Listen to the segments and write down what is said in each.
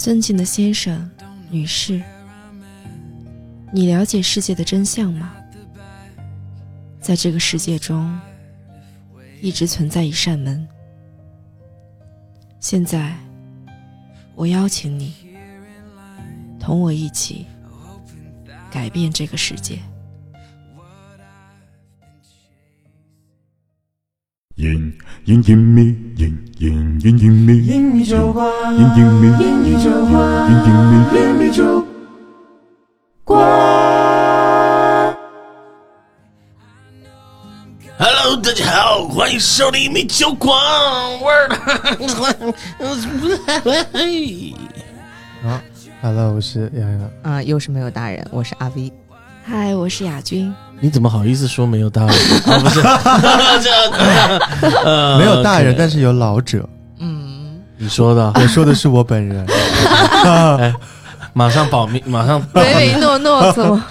尊敬的先生、女士，你了解世界的真相吗？在这个世界中，一直存在一扇门。现在，我邀请你，同我一起改变这个世界。隐隐隐秘，隐隐隐隐秘，隐秘酒馆，隐隐秘，隐秘酒馆，隐隐秘。隐秘酒馆。Hello，大家好，欢迎收听米酒馆。我 啊，Hello，我是洋洋。啊、又是没有大人，我是阿 V。嗨，我是亚军。你怎么好意思说没有大人？啊，不是，这 呃没有大人，但是有老者。嗯，你说的，我说的是我本人。马上保密，马上唯唯诺诺，怎么？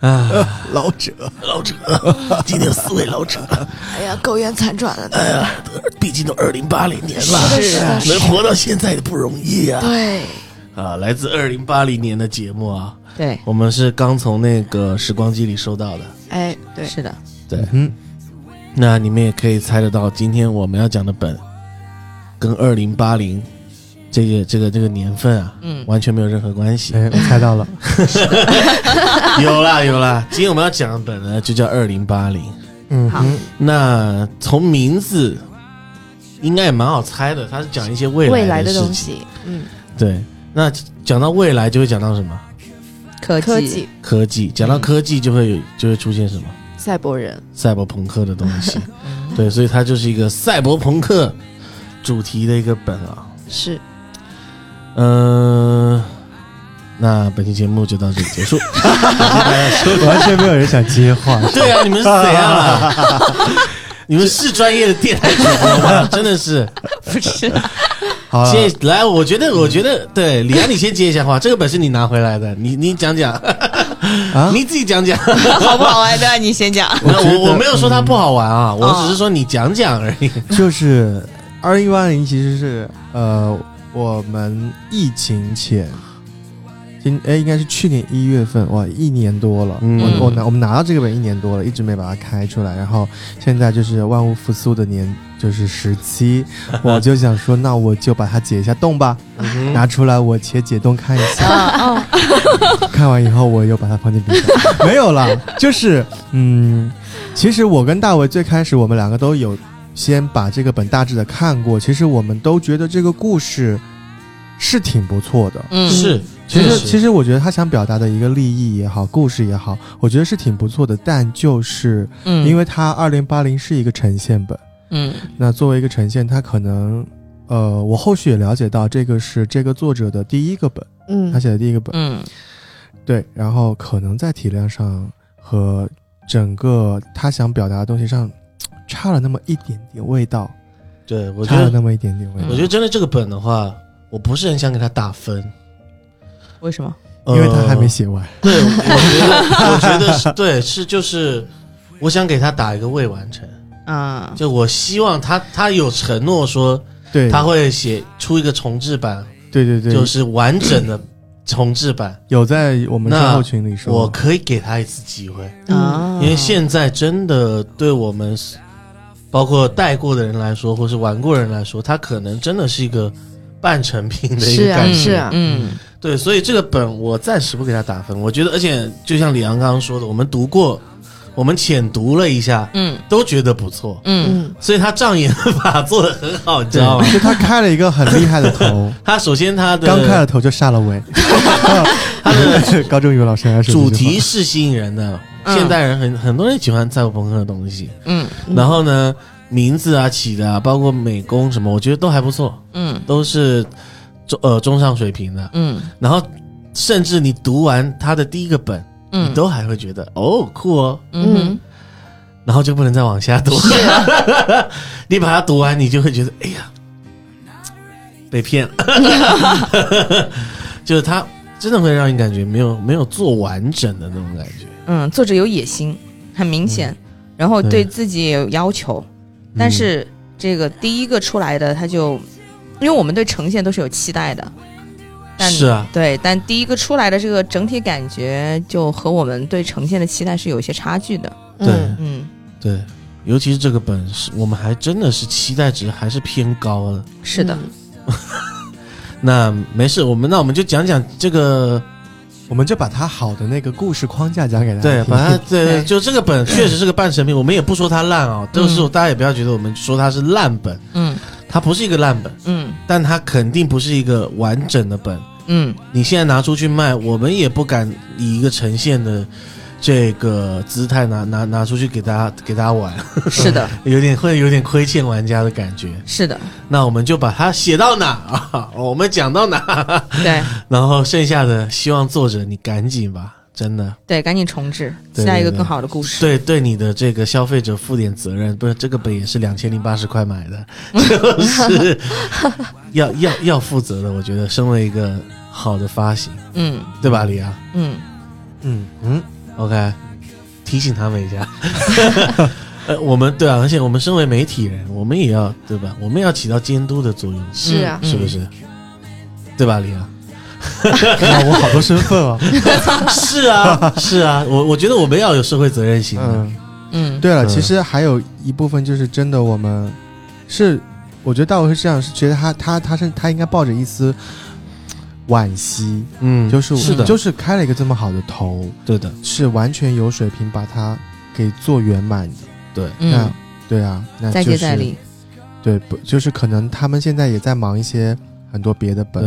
啊，老者，老者，今天有四位老者，哎呀，苟延残喘了。哎呀，毕竟都二零八零年了，是的是能活到现在也不容易啊。对，啊，来自二零八零年的节目啊，对，我们是刚从那个时光机里收到的。哎，对，是的，对，嗯，那你们也可以猜得到，今天我们要讲的本跟二零八零这个这个这个年份啊，嗯。完全没有任何关系。哎，我猜到了。有啦有啦，今天我们要讲的本呢，就叫二零八零。嗯好，那从名字应该也蛮好猜的，它是讲一些未未来的。东西，嗯，对，那讲到未来就会讲到什么科技，科技、科技，讲到科技就会有就会出现什么赛博人，赛博朋克的东西。嗯对，所以它就是一个赛博朋克主题的一个本啊。是嗯、那本期节目就到这里结束。完全没有人想接话。对啊，你们是怎样啊？你们是专业的电台主播吗？真的是。不是，好，接来，我觉得，我觉得，对，李安，你先接一下话。这个本是你拿回来的，你你讲讲，啊你自己讲讲。好不好玩的？你先讲。我我我没有说它不好玩啊，我只是说你讲讲而已。就是二零一八年，其实是呃，我们疫情前，今哎应该是去年一月份，哇，一年多了。嗯我我拿我们拿到这个本一年多了，一直没把它开出来。然后现在就是万物复苏的年，就是时期，我就想说，那我就把它解一下冻吧，嗯拿出来我且解冻看一下。啊，看完以后，我又把它放进冰箱。没有啦，就是嗯，其实我跟大伟最开始我们两个都有先把这个本大致的看过，其实我们都觉得这个故事是挺不错的。嗯，是，其实，其实我觉得他想表达的一个利益也好，故事也好，我觉得是挺不错的。但就是嗯，因为它二零八零是一个呈现本，嗯那作为一个呈现，它可能，呃，我后续也了解到，这个是这个作者的第一个本，嗯他嗯，写的第一个本。嗯对，然后可能在体量上和整个他想表达的东西上差了那么一点点味道，对我觉得，差了那么一点点味道。我觉得真的这个本的话，我不是很想给他打分，为什么？因为他还没呃写完，对，我觉得，我觉得是 对，是就是，我想给他打一个未完成。啊，就我希望他他有承诺说对，他会写出一个重置版，对对对，就是完整的重置版。有在我们那之后群里说，我可以给他一次机会，啊，因为现在真的对我们，包括带过的人来说，或是玩过的人来说，他可能真的是一个半成品的一个感觉。是啊嗯对，所以这个本我暂时不给他打分。我觉得，而且就像李阳刚刚说的，我们读过，我们浅读了一下，嗯都觉得不错。嗯嗯，所以他障眼法做的很好，你知道吗，？就他开了一个很厉害的头，他首先他的刚开了头就下了尾。他的 高中语文老师还是主题是吸引人的，嗯现代人很很多人喜欢赛博朋克的东西。嗯嗯然后呢，名字啊起的啊，包括美工什么，我觉得都还不错，嗯都是中呃中上水平的。嗯。然后甚至你读完他的第一个本，嗯，你都还会觉得哦酷哦，嗯。然后就不能再往下读。你把它读完，你就会觉得哎呀，被骗了。就是他真的会让你感觉没有没有做完整的那种感觉。嗯，作者有野心，很明显，然后对对。自己也有要求，但是这个第一个出来的他就因为我们对呈现都是有期待的，但是啊，对，但第一个出来的这个整体感觉就和我们对呈现的期待是有一些差距的。对。嗯嗯，对，尤其是这个本是我们还真的是期待值还是偏高的。是的，嗯。那没事，我们那我们就讲讲这个，我们就把它好的那个故事框架讲给大家对，听把它对，对。就这个本确实是个半成品，我们也不说它烂啊，都是大家也不要觉得我们说它是烂本，嗯它不是一个烂本，嗯。但它肯定不是一个完整的本。嗯，你现在拿出去卖，我们也不敢以一个呈现的这个姿态拿拿拿出去给大家给大家玩，是的，有点会有点亏欠玩家的感觉。是的，那我们就把它写到哪啊，我们讲到哪，对。然后剩下的希望作者你赶紧吧，真的对，赶紧重置，下一个更好的故事。对对你的这个消费者负点责任。不是这个本也是两千零八十块买的，就是 要要要负责的。我觉得身为一个好的发行，嗯对吧，李阳嗯，嗯嗯，？OK，提醒他们一下。呃，我们对啊，而且我们身为媒体人，我们也要对吧？我们也要起到监督的作用，是啊，嗯是不是？对吧，李阳？哇，我好多身份啊。是啊，是啊，我我觉得我们要有社会责任心的。嗯，嗯，对了，嗯其实还有一部分就是真的，我们是，我觉得大卫是这样，是觉得他他他是他应该抱着一丝惋惜，嗯，就是是的，就是开了一个这么好的头，对的，是完全有水平把它给做圆满的。对，那嗯，对啊，那再就是接再厉。对，不就是可能他们现在也在忙一些很多别的本，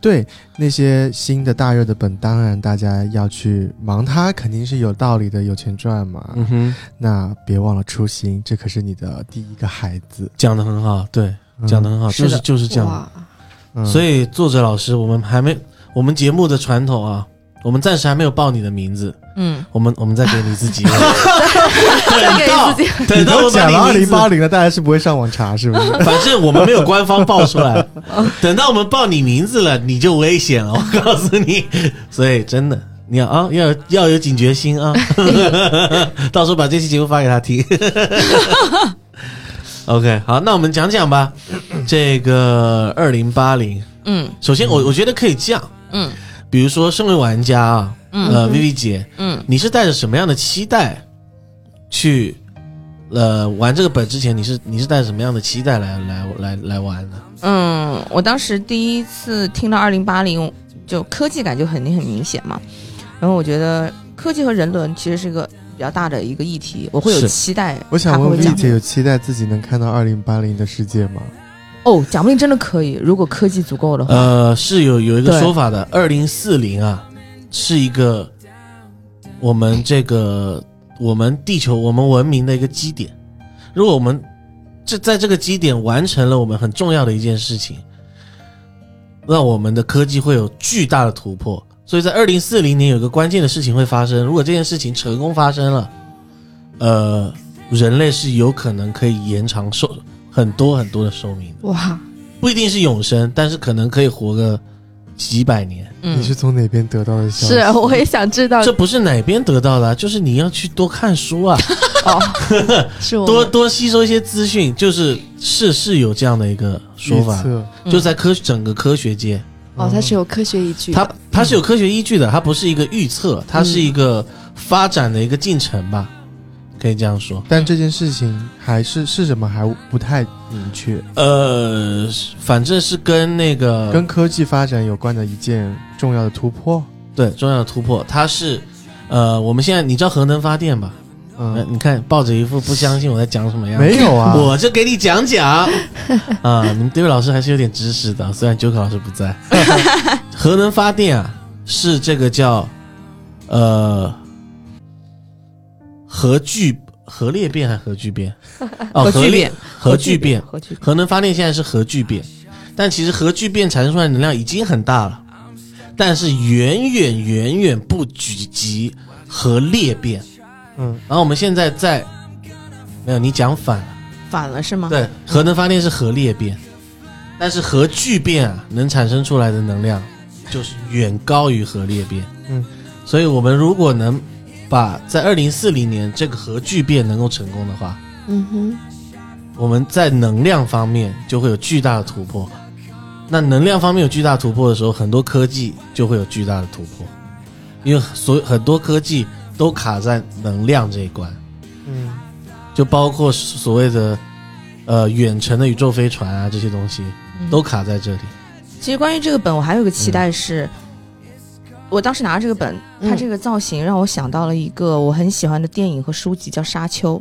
对，对那些新的大热的本，当然大家要去忙它，肯定是有道理的，有钱赚嘛。嗯哼，那别忘了初心，这可是你的第一个孩子，讲的很好，对，嗯。讲的很好，就是就是这样。嗯。所以作者老师，我们还没我们节目的传统啊，我们暂时还没有报你的名字，嗯，我们我们再给你自己，等到我把你都讲了二零八零了，大家是不会上网查，是不是？反正我们没有官方报出来，等到我们报你名字了，你就危险了，我告诉你。所以真的，你要啊，要要有警觉心啊，到时候把这期节目发给他听。OK，好，那我们讲讲吧。这个二零八零，嗯。首先我我觉得可以这样，嗯比如说身为玩家啊，嗯呃，Vivi 姐，嗯你是带着什么样的期待去呃玩这个本之前，你是你是带着什么样的期待来来来来玩的？嗯，我当时第一次听到二零八零，就科技感就肯定很明显嘛。然后我觉得科技和人伦其实是一个比较大的一个议题，我会有期待。我想问他会 V 讲姐，有期待自己能看到二零八零的世界吗？哦，讲不定真的可以，如果科技足够的话。呃，是有有一个说法的，二零四零啊，是一个我们这个我们地球我们文明的一个基点。如果我们这在这个基点完成了我们很重要的一件事情，那我们的科技会有巨大的突破。所以在二零四零年有一个关键的事情会发生，如果这件事情成功发生了，呃，人类是有可能可以延长寿很多很多的寿命的。哇，不一定是永生，但是可能可以活个几百年。嗯。你是从哪边得到的消息？是啊我也想知道。这不是哪边得到的啊、就是你要去多看书啊，哦，是我。多多吸收一些资讯，就是是是有这样的一个说法，就在科整个科学界，哦，它是有科学依据的，它它是有科学依据的，它不是一个预测，它是一个发展的一个进程吧，可以这样说。但这件事情还是是什么还不太明确，呃，反正是跟那个跟科技发展有关的一件重要的突破。对重要的突破，它是呃，我们现在你知道核能发电吧？呃嗯，你看抱着一副不相信我在讲什么样子，没有啊，我就给你讲讲 啊，你们这位老师还是有点知识的，虽然九考老师不在。核能发电啊，是这个叫呃核聚核裂变还是核聚变？哦，裂核聚变，核聚变。核聚，核能发电现在是核聚变，但其实核聚变产生出来的能量已经很大了，但是远远远远不举及核裂变。嗯，然后我们现在在没有你讲反了。反了是吗？，对，核能发电是核裂变，但是核聚变啊，能产生出来的能量就是远高于核裂变。嗯，所以我们如果能把在二零四零年这个核聚变能够成功的话，嗯哼，我们在能量方面就会有巨大的突破。那能量方面有巨大突破的时候，很多科技就会有巨大的突破，因为所有很多科技都卡在能量这一关，嗯。就包括所谓的呃远程的宇宙飞船啊这些东西都卡在这里。其实关于这个本，我还有个期待是，我当时拿着这个本，它嗯这个造型让我想到了一个我很喜欢的电影和书籍，叫《沙丘》。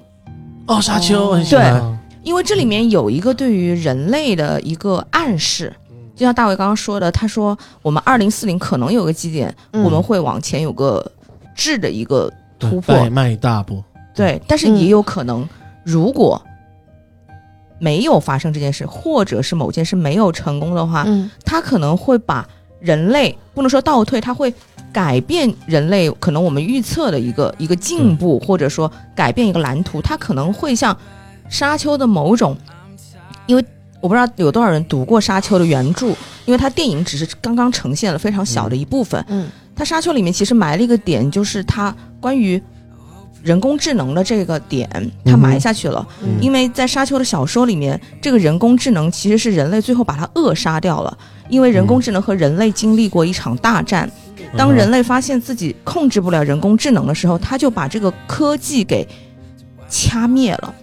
哦，沙丘很喜欢，对因为这里面有一个对于人类的一个暗示，就像大卫刚刚说的，他说我们二零四零可能有个基点，嗯。我们会往前有个质的一个突破，迈迈一大步。对，但是嗯也有可能，如果没有发生这件事，或者是某件事没有成功的话，嗯。他可能会把人类不能说倒退，它会改变人类可能我们预测的一个一个进步，或者说改变一个蓝图，它可能会像沙丘的某种，因为我不知道有多少人读过沙丘的原著，因为它电影只是刚刚呈现了非常小的一部分，嗯。它沙丘里面其实埋了一个点，就是它关于人工智能的这个点，它埋下去了。嗯。因为在沙丘的小说里面，这个人工智能其实是人类最后把它扼杀掉了，因为人工智能和人类经历过一场大战。当人类发现自己控制不了人工智能的时候，他就把这个科技给掐灭了。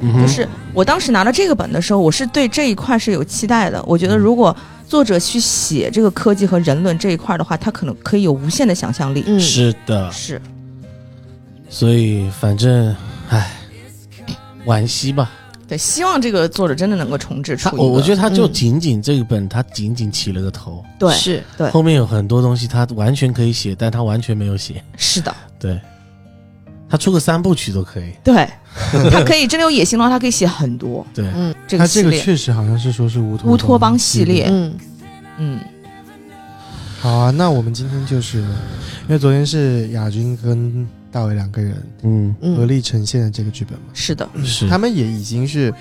嗯就是我当时拿到这个本的时候，我是对这一块是有期待的。我觉得如果作者去写这个科技和人伦这一块的话，他可能可以有无限的想象力。嗯是的，是，所以反正唉，惋惜吧。对，希望这个作者真的能够重置出我我觉得他就嗯仅仅这一本，他仅仅起了个头，对是对后面有很多东西他完全可以写，但他完全没有写。是的，对，他出个三部曲都可以。对，他可以真的有野心的话，他可以写很多对，嗯他这个这个。确实好像是说是乌托乌托邦系列嗯嗯，好啊，那我们今天就是因为昨天是亚军跟大伟两个人嗯，嗯。合力呈现的这个剧本嘛，是的，是。他们也已经是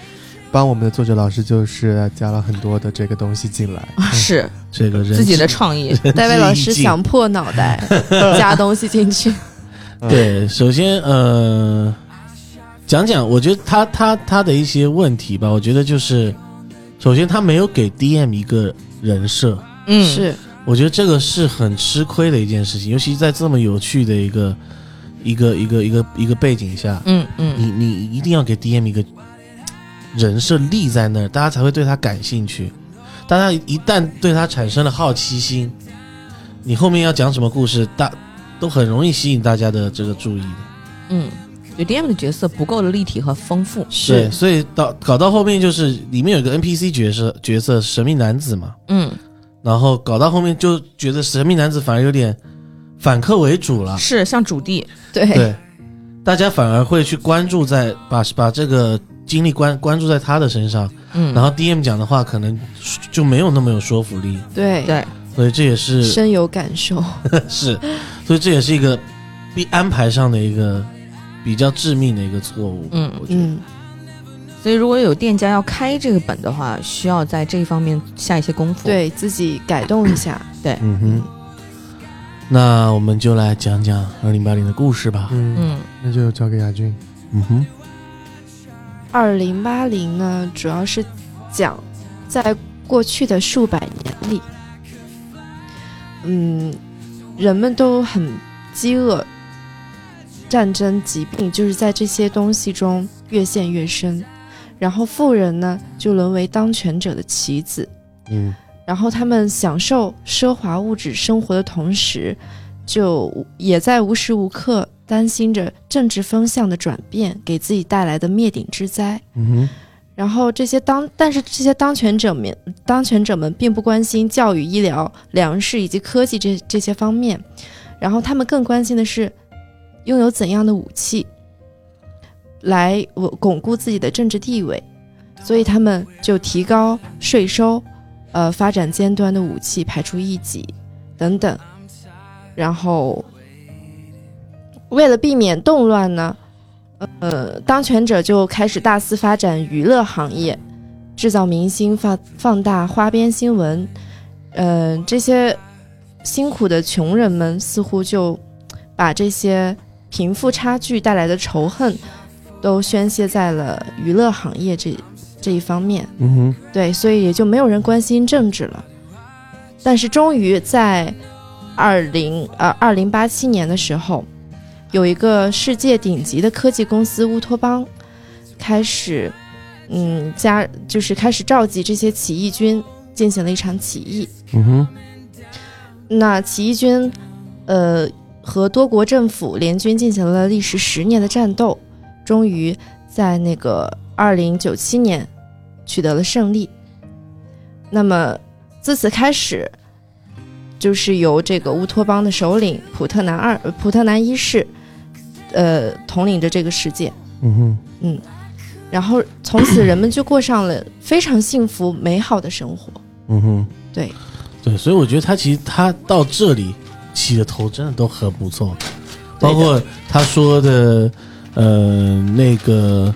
帮我们的作者老师就是加了很多的这个东西进来，是。这个人自己的创意。戴维老师想破脑袋 加东西进去，对，首先呃，讲讲，我觉得他他他的一些问题吧，我觉得就是，首先他没有给 DM 一个人设，嗯，是。我觉得这个是很吃亏的一件事情，尤其在这么有趣的一个一个一个一个一个背景下，嗯嗯，你你一定要给 DM 一个人设立在那儿，大家才会对他感兴趣。大家一旦对他产生了好奇心，你后面要讲什么故事，大都很容易吸引大家的这个注意的。嗯，就 DM 的角色不够的立体和丰富。对，是所以到搞到后面就是里面有个 NPC 角色角色神秘男子嘛，嗯，然后搞到后面就觉得神秘男子反而有点反客为主了，是像主地。对。对，大家反而会去关注在把把这个精力关关注在他的身上，嗯，然后 DM 讲的话可能就没有那么有说服力，对。对，所以这也是深有感受，是，所以这也是一个必安排上的一个比较致命的一个错误，嗯。我觉得。嗯。所以如果有店家要开这个本的话，需要在这一方面下一些功夫。，对自己改动一下，对。嗯哼，那我们就来讲讲二零八零的故事吧。嗯，嗯。那就交给亚军，嗯哼，二零八零呢，主要是讲在过去的数百年里，嗯，人们都很饥饿，战争、疾病就是在这些东西中越陷越深，然后富人呢就沦为当权者的棋子，嗯然后他们享受奢华物质生活的同时，就也在无时无刻担心着政治风向的转变给自己带来的灭顶之灾。嗯哼，然后这些当，但是这些当权者们，当权者们并不关心教育、医疗、粮食以及科技这这些方面，然后他们更关心的是拥有怎样的武器来我巩固自己的政治地位，所以他们就提高税收，呃，发展尖端的武器，排除异己等等，然后为了避免动乱呢。呃，当权者就开始大肆发展娱乐行业，制造明星，放放大花边新闻。呃，这些辛苦的穷人们似乎就把这些贫富差距带来的仇恨，都宣泄在了娱乐行业这这一方面。嗯哼，对，所以也就没有人关心政治了。但是终于在二零呃二零八七年的时候，有一个世界顶级的科技公司乌托邦开始，嗯加就是开始召集这些起义军进行了一场起义。嗯哼，那起义军，呃，和多国政府联军进行了历时十年的战斗，终于在那个二零九七年取得了胜利。那么自此开始，就是由这个乌托邦的首领普特南二、呃普特南一世，呃，统领着这个世界。嗯哼，嗯然后从此人们就过上了非常幸福美好的生活。嗯哼，对，对，所以我觉得他其实他到这里起的头真的都很不错，包括他说的，呃，那个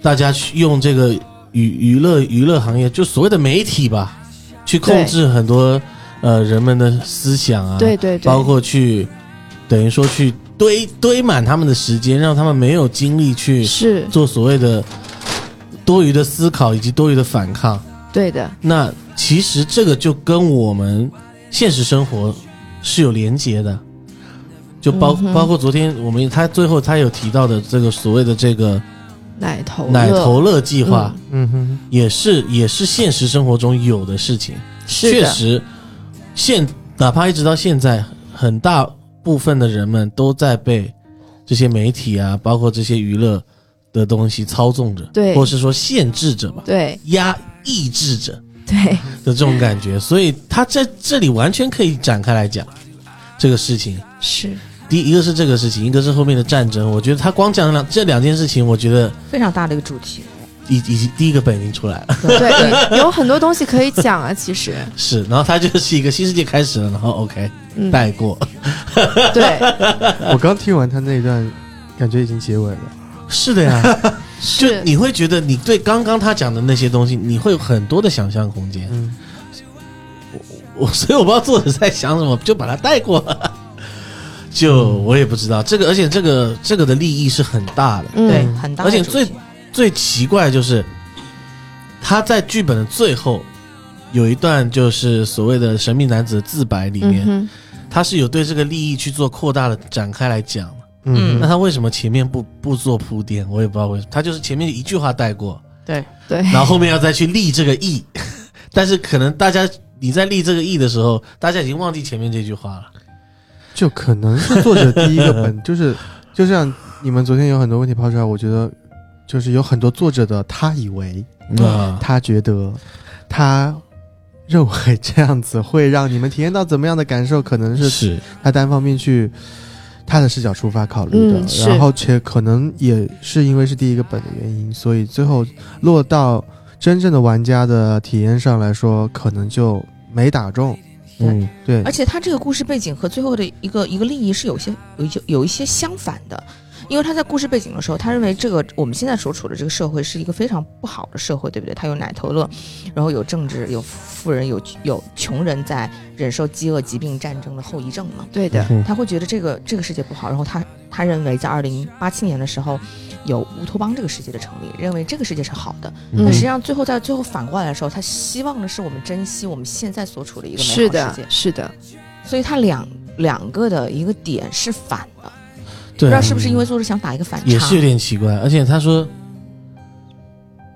大家去用这个娱娱乐娱乐行业，就所谓的媒体吧，去控制很多呃人们的思想啊，对对对，包括去等于说去堆堆满他们的时间，让他们没有精力去是。做所谓的多余的思考以及多余的反抗。对的，那其实这个就跟我们现实生活是有连结的，就包、嗯包括昨天我们他最后他有提到的这个所谓的这个奶头奶乐头乐计划，嗯哼，也是也是现实生活中有的事情。是，确实，现哪怕一直到现在，很大部分的人们都在被这些媒体啊，包括这些娱乐的东西操纵着，对或是说限制着吧，对压抑制着对，的这种感觉。所以他在这里完全可以展开来讲这个事情。是第一一个是这个事情，一个是后面的战争。我觉得他光讲两这两件事情，我觉得非常大的一个主题。已已经第一个本已经出来了，对，有很多东西可以讲啊，其实，是。然后他就是一个新世界开始了，然后 OK 嗯，带过，对，我刚听完他那一段，感觉已经结尾了。是的呀。就是你会觉得你对刚刚他讲的那些东西，你会有很多的想象空间。嗯，我所以我不知道作者在想什么，就把它带过了。就我也不知道这个，而且这个这个的利益是很大的。嗯对，很大。而且最最奇怪就是他在剧本的最后有一段就是所谓的神秘男子的自白里面，嗯，他是有对这个利益去做扩大的展开来讲。嗯那他为什么前面不不做铺垫？我也不知道为什么，他就是前面一句话带过，对，对，然后后面要再去立这个意，但是可能大家你在立这个意的时候，大家已经忘记前面这句话了。就可能是作者第一个本，就是就像你们昨天有很多问题抛出来，我觉得就是有很多作者的他以为，啊，他觉得，他认为这样子会让你们体验到怎么样的感受，可能是是。他单方面去他的视角出发考虑的，嗯然后且可能也是因为是第一个本的原因，所以最后落到真正的玩家的体验上来说，可能就没打中。嗯对。而，且他这个故事背景和最后的一个一个利益是有些有一些有一些相反的，因为他在故事背景的时候，他认为这个我们现在所处的这个社会是一个非常不好的社会，对不对？他有奶头乐，然后有政治，有富人，有有穷人在忍受饥饿、疾病、战争的后遗症嘛。对的，嗯他会觉得这个这个世界不好，然后他他认为在二零八七年的时候有乌托邦这个世界的成立，认为这个世界是好的。嗯但实际上最后在最后反过来的时候，他希望的是我们珍惜我们现在所处的一个美好是世界的，。是的，所以他两两个的一个点是反的，不对不知道，是不是因为作者想打一个反差？也是有点奇怪。而且他说，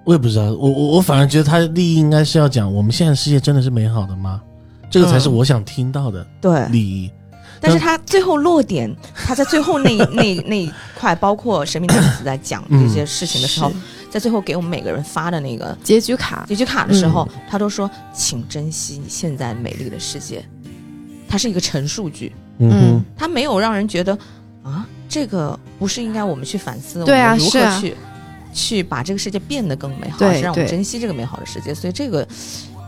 我也不知道，我我我反而觉得他的利益应该是要讲，我们现在世界真的是美好的吗？这个才是嗯我想听到的对，利益。但是他最后落点，他在最后那一 那那一块，包括神秘男子在讲这些事情的时候，是。在最后给我们每个人发的那个结局卡，结局卡的时候，他都说：“请珍惜你现在美丽的世界。”它是一个陈述句，嗯哼，它没有让人觉得啊，这个不是应该我们去反思，对啊我们如何去、去把这个世界变得更美好，对是让我们珍惜这个美好的世界。所以这个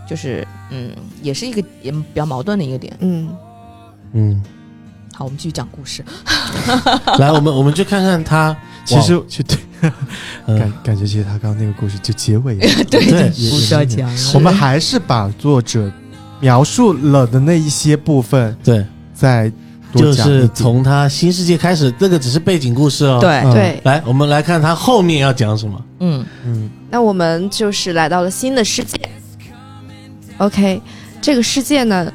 就是嗯，也是一个也比较矛盾的一个点。嗯，嗯，好，我们继续讲故事。来，我们我们去看看他，其实就对，嗯 感感觉其实他刚刚那个故事就结尾了，对对也不需要讲。我们还是把作者描述了的那一些部分对再就是。从他新世界开始，这个只是背景故事哦。，对，嗯对，来，我们来看他后面要讲什么。嗯嗯那我们就是来到了新的世界。OK，这个世界呢，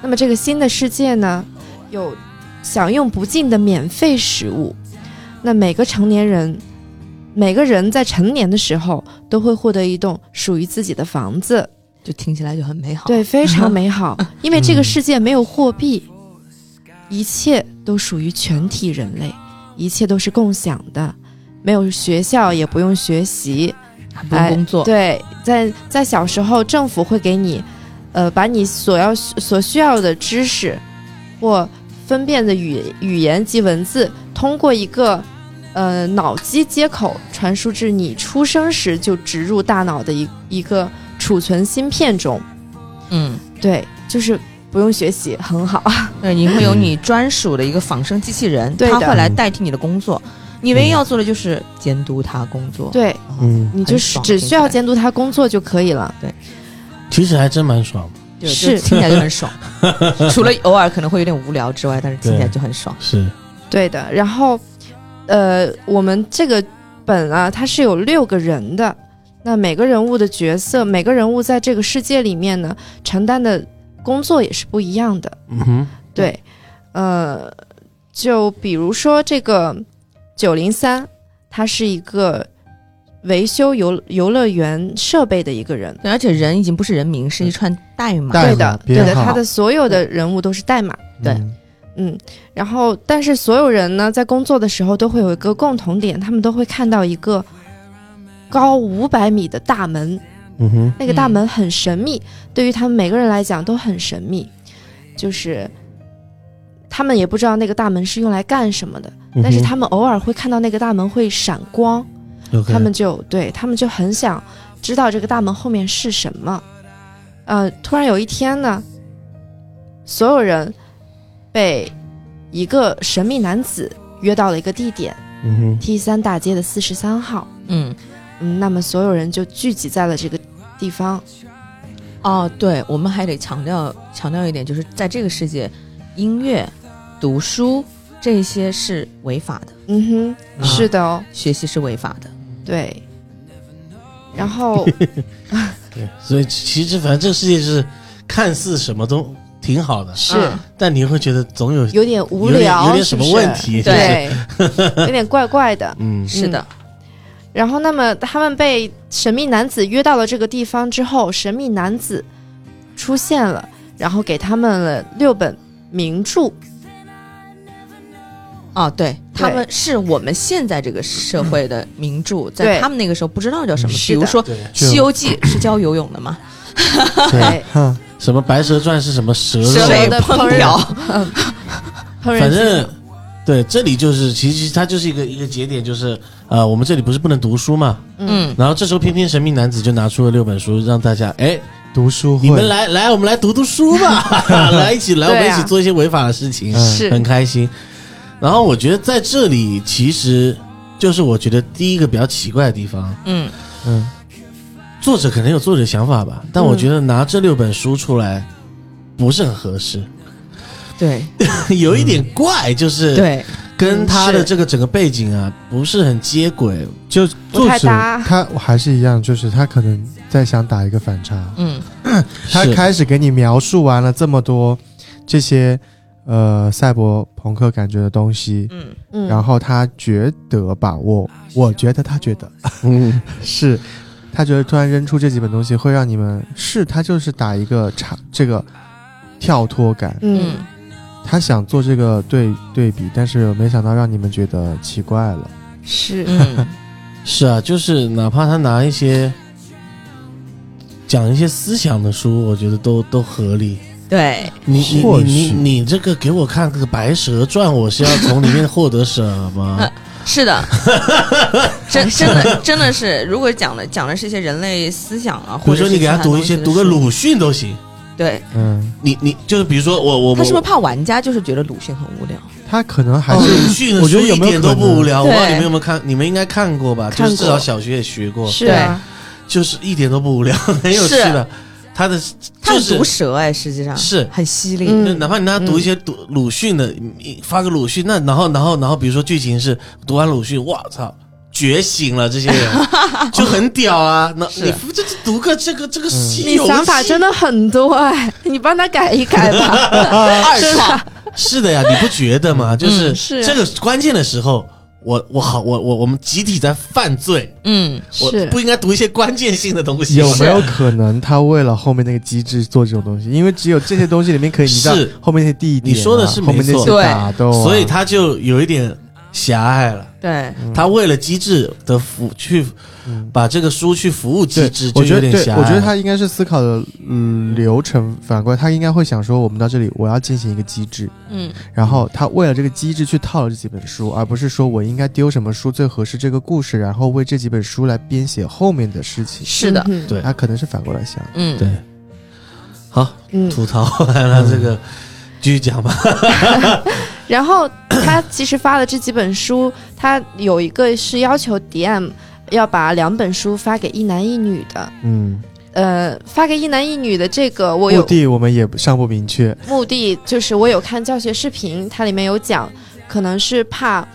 那么这个新的世界呢，有享用不尽的免费食物。那每个成年人，每个人在成年的时候都会获得一栋属于自己的房子，就听起来就很美好。对，非常美好。因为这个世界没有货币，一切都属于全体人类，一切都是共享的，没有学校，也不用学习。还不用工作，对，在在小时候，政府会给你，呃，把你所要所需要的知识或分辨的语语言及文字，通过一个呃脑机接口传输至你出生时就植入大脑的一一个储存芯片中。嗯，对，就是不用学习，很好。对，你会有你专属的一个仿生机器人，它会来代替你的工作，你唯一要做的就是监督他工作。对，哦，嗯，你就是只需要监督他工作就可以了。对其实还真蛮爽的。是听起来就很爽。除了偶尔可能会有点无聊之外，但是听起来就很爽。是，对的，然后，呃，我们这个本啊，它是有六个人的，那每个人物的角色，每个人物在这个世界里面呢，承担的工作也是不一样的。嗯哼，对，呃，就比如说这个九零三，他是一个维修游游乐园设备的一个人。对，而且人已经不是人名，是一串代码。代码对的，对的，他的所有的人物都是代码。对。嗯嗯，然后但是所有人呢，在工作的时候都会有一个共同点，他们都会看到一个高五百米的大门，嗯哼，那个大门很神秘，对于他们每个人来讲都很神秘，就是他们也不知道那个大门是用来干什么的，但是他们偶尔会看到那个大门会闪光，他们就对他们就很想知道这个大门后面是什么。呃，突然有一天呢，所有人被一个神秘男子约到了一个地点嗯，T 三大街的四十三号。嗯，嗯，那么所有人就聚集在了这个地方。哦，对，我们还得强调强调一点，就是在这个世界，音乐、读书这些是违法的，嗯哼，啊是的哦，学习是违法的。对。然后，对，所以其实反正这个世界是看似什么都挺好的，是。嗯。但你会觉得总有有点无有点聊，有点什么问题，对，有点怪怪的。嗯，是的，然后，那么他们被神秘男子约到了这个地方之后，神秘男子出现了，然后给他们了六本名著。哦，对，他们是我们现在这个社会的名著，在他们那个时候不知道叫什么，比如说《，西游记》是教游泳的吗？对，哼，什么《白蛇传》是什么蛇蛇的烹烹调。反正对，这里就是其实它就是一个一个节点，就是呃，我们这里不是不能读书嘛，嗯，然后这时候偏偏神秘男子就拿出了六本书，让大家哎，读书会，你们来来，我们来读读书吧，来一起来，我们一起做一些违法的事情，嗯是。很开心。然后我觉得在这里其实就是我觉得第一个比较奇怪的地方，嗯，嗯，作者可能有作者想法吧，但我觉得拿这六本书出来不是很合适，对。有一点怪，就是对，跟他的这个整个背景啊不是很接轨。就不作者他还是一样，就是他可能在想打一个反差，嗯。他开始给你描述完了这么多这些呃赛博朋克感觉的东西，嗯。嗯，然后他觉得吧，我我觉得他觉得 嗯，是，他觉得突然扔出这几本东西会让你们是他就是打一个差这个跳脱感，嗯嗯。他想做这个对对比，但是没想到让你们觉得奇怪了。是。嗯，是啊，就是哪怕他拿一些讲一些思想的书，我觉得都都合理。对，你你你你这个给我看个《白蛇传》，我是要从里面获得什么？是的，真真的真的是，如果讲的讲的是一些人类思想啊，比如说你给他读一些，读个鲁，迅都行。对嗯，你你就是比如说我我他是不是怕玩家就是觉得鲁迅很无聊？他可能还是鲁是迅的我觉得书一点有没有可能都不无聊？我不知道你们有没有看？你们应该看过吧？就是至少小学也学过，是啊，就是一点都不无聊，很有趣的。他的他是毒舌哎，实际上是很犀利。嗯那哪怕你让他读一些读鲁迅的，你发个鲁迅，那然后然后然后比如说剧情是读完鲁迅，我操，觉醒了，这些人 就很屌啊！那是你这这读个这个这个西你游记，想法真的很多哎，你帮他改一改吧。二创，是的呀，你不觉得吗？就是这个关键的时候，我我好我我我们集体在犯罪，嗯，我是不应该读一些关键性的东西。有没有可能他为了后面那个机制做这种东西？因为只有这些东西里面可以，你知道是后面那些地点啊、你说的是没后面那些错打斗啊、所以他就有一点狭隘了。对，他为了机制的服去嗯把这个书去服务机制，，就我觉得对，有点狭隘。我觉得他应该是思考的嗯流程反过来，他应该会想说，我们到这里我要进行一个机制，嗯，然后他为了这个机制去套了这几本书，而不是说我应该丢什么书最合适这个故事，然后为这几本书来编写后面的事情。是的，嗯。对。他可能是反过来想。嗯，对，好嗯，吐槽完了这个，继续讲吧。然后他其实发了这几本书，他有一个是要求 DM 要把两本书发给一男一女的。嗯，呃，发给一男一女的这个，我有目的我们也尚不明确。目的就是我有看教学视频，它里面有讲，可能是怕。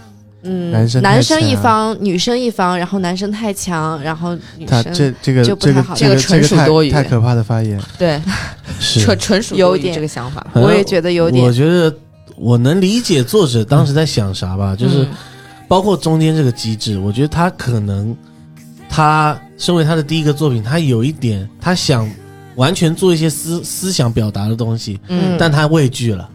嗯，男生男生一方，女生一方，然后男生太强，然后女他生这这个就不太好这个这个这个纯属这个多余太太可怕的发言。对，纯纯属多余有点这个想法，我也觉得有点我觉得我能理解作者当时在想啥吧，就是嗯包括中间这个机制，我觉得他可能他身为他的第一个作品，他有一点他想完全做一些思思想表达的东西，嗯。但他畏惧了，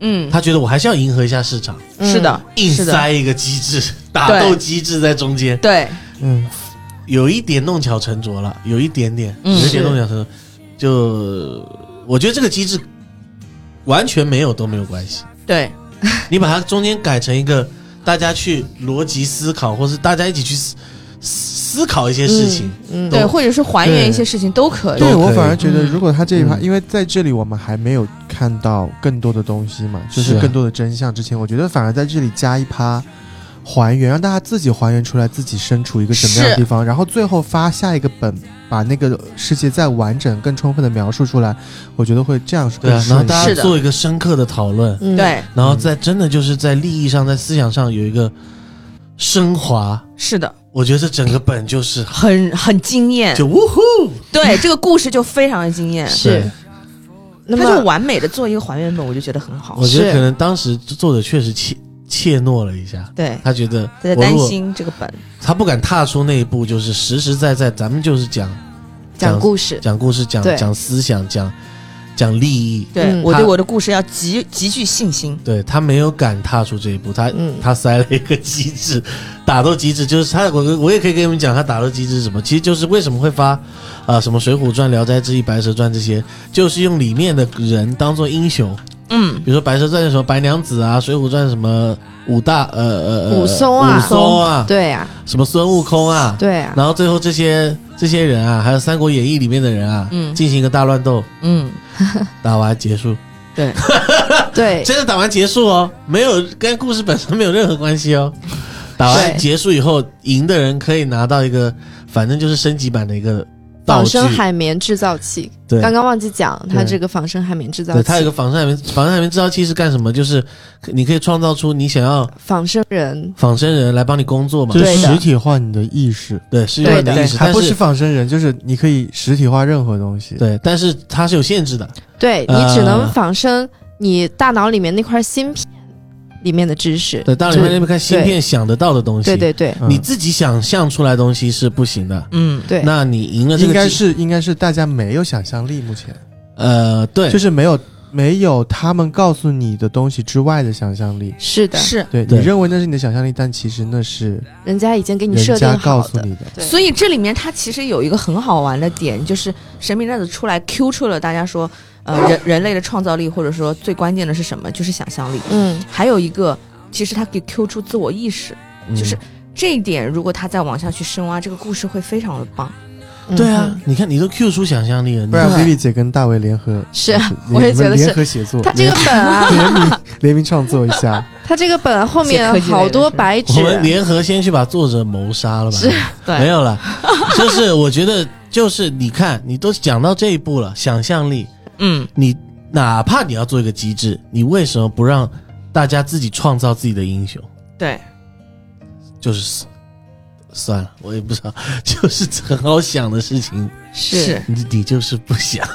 嗯，他觉得我还是要迎合一下市场，是的，硬塞一个机制，打斗机制在中间，对，嗯，有一点弄巧成拙了，有一点点，嗯。有一点弄巧成拙。就我觉得这个机制完全没有都没有关系，对，你把它中间改成一个大家去逻辑思考，或是大家一起去思思考一些事情，嗯，嗯对，或者是还原一些事情都可以。对我反而觉得，嗯如果他这一趴，嗯。因为在这里我们还没有看到更多的东西嘛，就是更多的真相之前，我觉得反而在这里加一趴还原，让大家自己还原出来自己身处一个什么样的地方，然后最后发下一个本，把那个世界再完整、更充分的描述出来，我觉得会这样是对啊，然后大家做一个深刻的讨论，嗯，对，然后在真的就是在利益上、在思想上有一个升华。是的，我觉得这整个本就是很很惊艳。就呜呼，对，这个故事就非常的惊艳，是。那他就完美的做一个还原本，我就觉得很好。我。觉得可能当时作者确实怯怯懦了一下，对，他觉得他在担心这个本。他不敢踏出那一步，就是实实在在，咱们就是讲讲故事，讲故事、讲讲思想、讲讲利益。对、嗯我对我的故事要极极具信心。对他没有敢踏出这一步，他、嗯他塞了一个机制，打斗机制，就是他我我也可以跟你们讲，他打斗机制是什么，其实就是为什么会发啊、什么《水浒传》《聊斋志异》《白蛇传》这些，就是用里面的人当做英雄，嗯，比如说《白蛇传》的什么白娘子啊，《水浒传》什么武大呃呃呃武松啊。武松啊，对啊，什么孙悟空啊，对啊，然后最后这些这些人啊，还有《三国演义》里面的人啊，嗯。进行一个大乱斗，嗯，打完结束，对，对，真的打完结束哦，没有跟故事本身没有任何关系哦。打完结束以后，赢的人可以拿到一个，反正就是升级版的一个道具。仿生海绵制造器，对，刚刚忘记讲，它这个仿生海绵制造它有一个仿生海绵，仿生海绵制造器是干什么？就是你可以创造出你想要仿生人，仿生人来帮你工作嘛。就。是实体化你的意识，对，是你的意识，还不是仿生人，就是你可以实体化任何东西。对，但是它是有限制的。对你呃。只能仿生你大脑里面那块芯片里面的知识，对，当然你那边看芯片想得到的东西，对对对。嗯。你自己想象出来的东西是不行的。嗯，对，那你赢了这应该是应该是大家没有想象力，目前。呃，对，就是没有没有他们告诉你的东西之外的想象力。是的，是。对对。你认为那是你的想象力，但其实那是人家已经给你设定好的，告诉你的。对。所以这里面它其实有一个很好玩的点，就是神秘战士出来 Q 出了大家说，呃，人人类的创造力，或者说最关键的是什么？就是想象力。嗯，还有一个，其实它可以 Q 出自我意识，嗯就是这一点，如果他再往下去深挖，这个故事会非常的棒。嗯对啊，，你看你都 Q 出想象力了，你不然对 Vivi 姐跟大卫联合 是啊我也觉得是联合写作，他这个本啊，联名联名创作一下。他这个本后面好多白纸我，们联合先去把作者谋杀了吧？是对没，有了，就是我觉得就是你看，你都讲到这一步了，想象力，嗯，你哪怕你要做一个机制，你为什么不让大家自己创造自己的英雄？对，就是算了，我也不知道，就是很好想的事情，是，你你就是不想。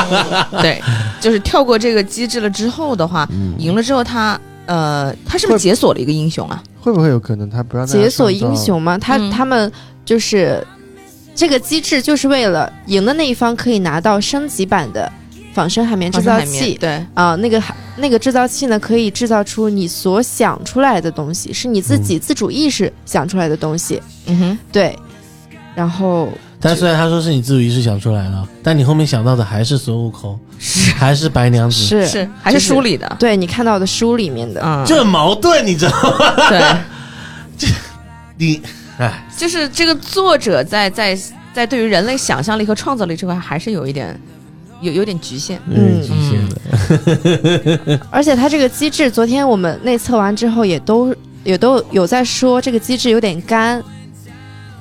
对，就是跳过这个机制了之后的话，嗯赢了之后他呃，他是不是解锁了一个英雄啊？会不会有可能他不让解锁英？雄吗，他、嗯他们就是这个机制，就是为了赢的那一方可以拿到升级版的仿生海绵制造器。对，啊、那个海那个制造器呢，可以制造出你所想出来的东西，是你自己自主意识想出来的东西。嗯哼，对，然后但虽然他说是你自主意识想出来了，但你后面想到的还是孙悟空，是。还是白娘子，是。是还是书里的，对你看到的书里面的，嗯，这很矛盾，你知道吗？对，这你，哎，就是这个作者在在在对于人类想象力和创造力这块还是有一点有有点局限。嗯局限的，而且它这个机制，昨天我们内测完之后，也都也都有在说这个机制有点干，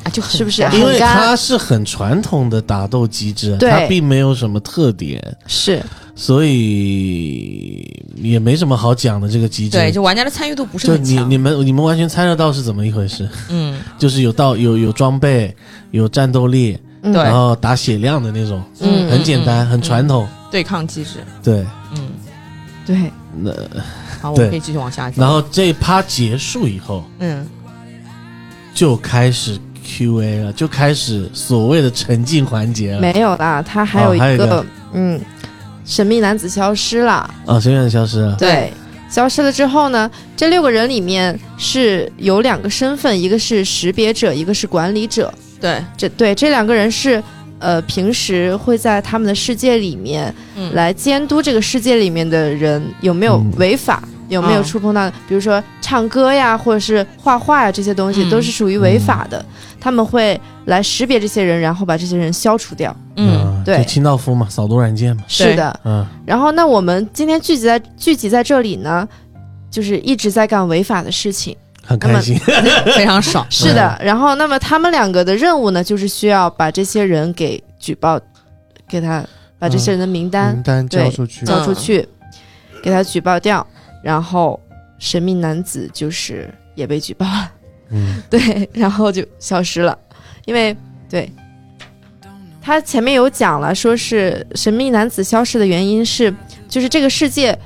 啊，就是不是因为很干它是很传统的打斗机制，对它并没有什么特点，是所以也没什么好讲的。这个机制，对，就玩家的参与度不是就你很强。你们你们完全猜得到是怎么一回事，嗯，就是有道有有装备，有战斗力，然后打血量的那种，嗯很简单，很传统。对抗机制。对，嗯，对，那好，我对们可以继续往下讲。然后这一趴结束以后，嗯，就开始 Q&A 了，就开始所谓的沉浸环节了。没有啦，他还有一个,、哦还有一个嗯，神秘男子消失了。啊，神秘男子消失了？对，消失了之后呢，这六个人里面是有两个身份，一个是识别者，一个是管理者。对，这对这两个人是呃，平时会在他们的世界里面嗯，来监督这个世界里面的人有没有嗯违法。有没有嗯触碰到，比如说唱歌呀，或者是画画呀这些东西，嗯都是属于违法的。他们会来识别这些人，然后把这些人消除掉。嗯，对清道夫嘛，扫毒软件嘛。是的，嗯，然后，那我们今天聚集在聚集在这里呢，就是一直在干违法的事情。很开心。非常爽。是的，然后那么他们两个的任务呢，就是需要把这些人给举报，给他把这些人的名单名单交出去，交出去，给他举报掉。然后神秘男子就是也被举报了，嗯，对，然后就消失了，因为对。他前面有讲了，说是神秘男子消失的原因是，就是这个世界，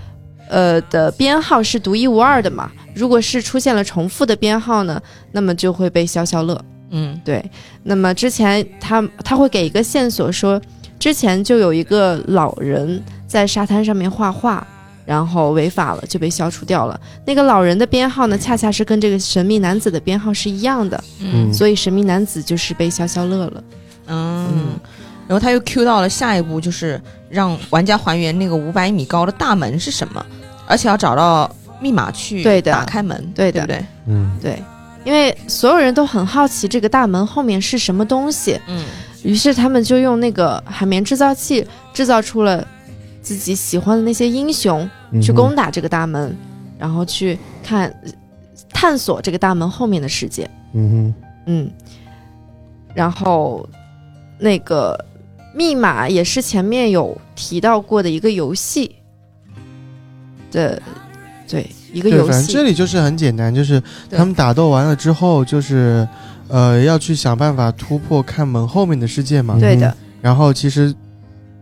呃的编号是独一无二的嘛。如果是出现了重复的编号呢，那么就会被消消乐。嗯对，那么之前他他会给一个线索说，之前就有一个老人在沙滩上面画画，然后违法了就被消除掉了。那个老人的编号呢，恰恰是跟这个神秘男子的编号是一样的，嗯所以神秘男子就是被消消乐了。嗯，然后他又 Q 到了下一步，就是让玩家还原那个五百米高的大门是什么，而且要找到密码去对的打开门，对的。对不对？嗯，对，因为所有人都很好奇这个大门后面是什么东西，嗯。于是他们就用那个海绵制造器制造出了自己喜欢的那些英雄，嗯去攻打这个大门，然后去看探索这个大门后面的世界。嗯嗯，然后那个密码也是前面有提到过的一个游戏的，对，一个对，游反正这。里就是很简单，就是他们打斗完了之后，就是呃要去想办法突破看门后面的世界嘛。对的，然后其实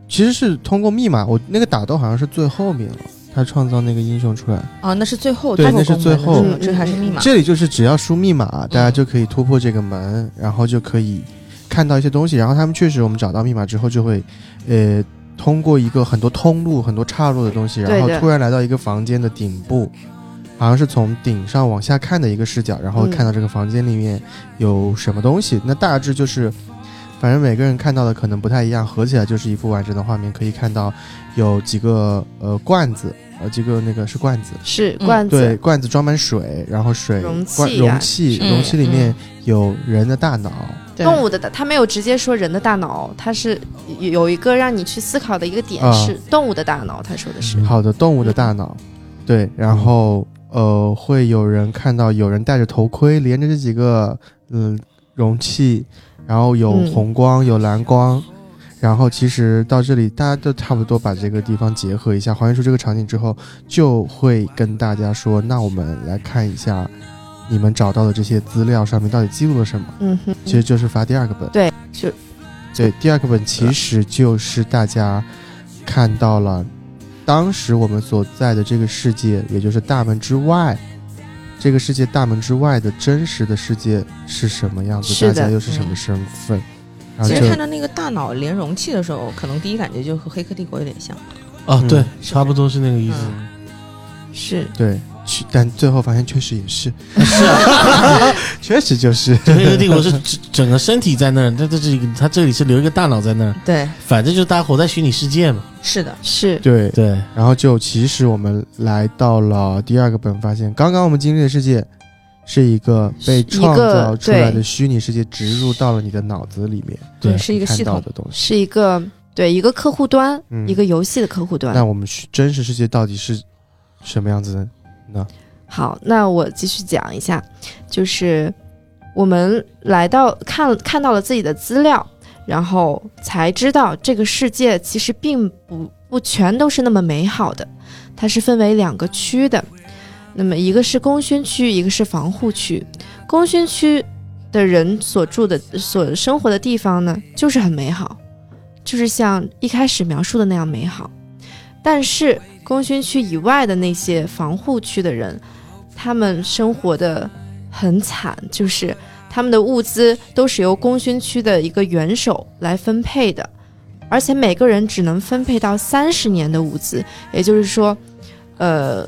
其实是通过密码，我那个打斗好像是最后面了，他创造那个英雄出来。哦，那是最后对那是最后这还是密码。这里就是只要输密码，大家就可以突破这个门，然后就可以看到一些东西。然后他们确实，我们找到密码之后，就会呃通过一个很多通路、很多岔路的东西，然后突然来到一个房间的顶部，好像是从顶上往下看的一个视角，然后嗯看到这个房间里面有什么东西。那大致就是。反正每个人看到的可能不太一样，合起来就是一幅完整的画面。可以看到有几个呃罐子，呃几个那个是罐子，嗯是罐子，对，罐子装满水，然后水容罐器呀容器，嗯容器里面有人的大脑，对动物的大，他没有直接说人的大脑，他是有有一个让你去思考的一个点啊。是动物的大脑，他说的是，好的动物的大脑，对，然后呃会有人看到有人戴着头盔，连着这几个嗯容器然后有嗯。红光，有蓝光。然后其实到这里，大家都差不多把这个地方结合一下，还原出这个场景之后，就会跟大家说，那我们来看一下你们找到的这些资料上面到底记录了什么。嗯哼，其实就是发第二个本。对，就对，第二个本其实就是大家看到了当时我们所在的这个世界，也就是大门之外，这个世界大门之外的真实的世界是什么样子，大家又是什么身份，其实看到那个大脑连容器的时候，可能第一感觉就和《黑客帝国》有点像。哦，嗯对，差不多是那个意思。嗯是对，去但最后发现确实也是，是啊，确实就是，这黑客帝国是整整个身体在那儿，它这是一个，它这里是留一个大脑在那儿，对，反正就是大家活在虚拟世界嘛。是的，是，对。对，然后就其实我们来到了第二个本，发现刚刚我们经历的世界是一个被创造出来的虚拟世界植入到了你的脑子里面，对是一个系统。的东西。是一个对一个客户端，嗯一个游戏的客户端那。我们真实世界到底是什么样子的好，那我继续讲一下，就是我们来到看看到了自己的资料，然后才知道这个世界其实并不不全都是那么美好的，它是分为两个区的。那么一个是功勋区，一个是防护区。功勋区的人所住的、所生活的地方呢，就是很美好，就是像一开始描述的那样美好。但是功勋区以外的那些防护区的人，他们生活的很惨，就是他们的物资都是由功勋区的一个元首来分配的，而且每个人只能分配到三十年的物资，也就是说，呃，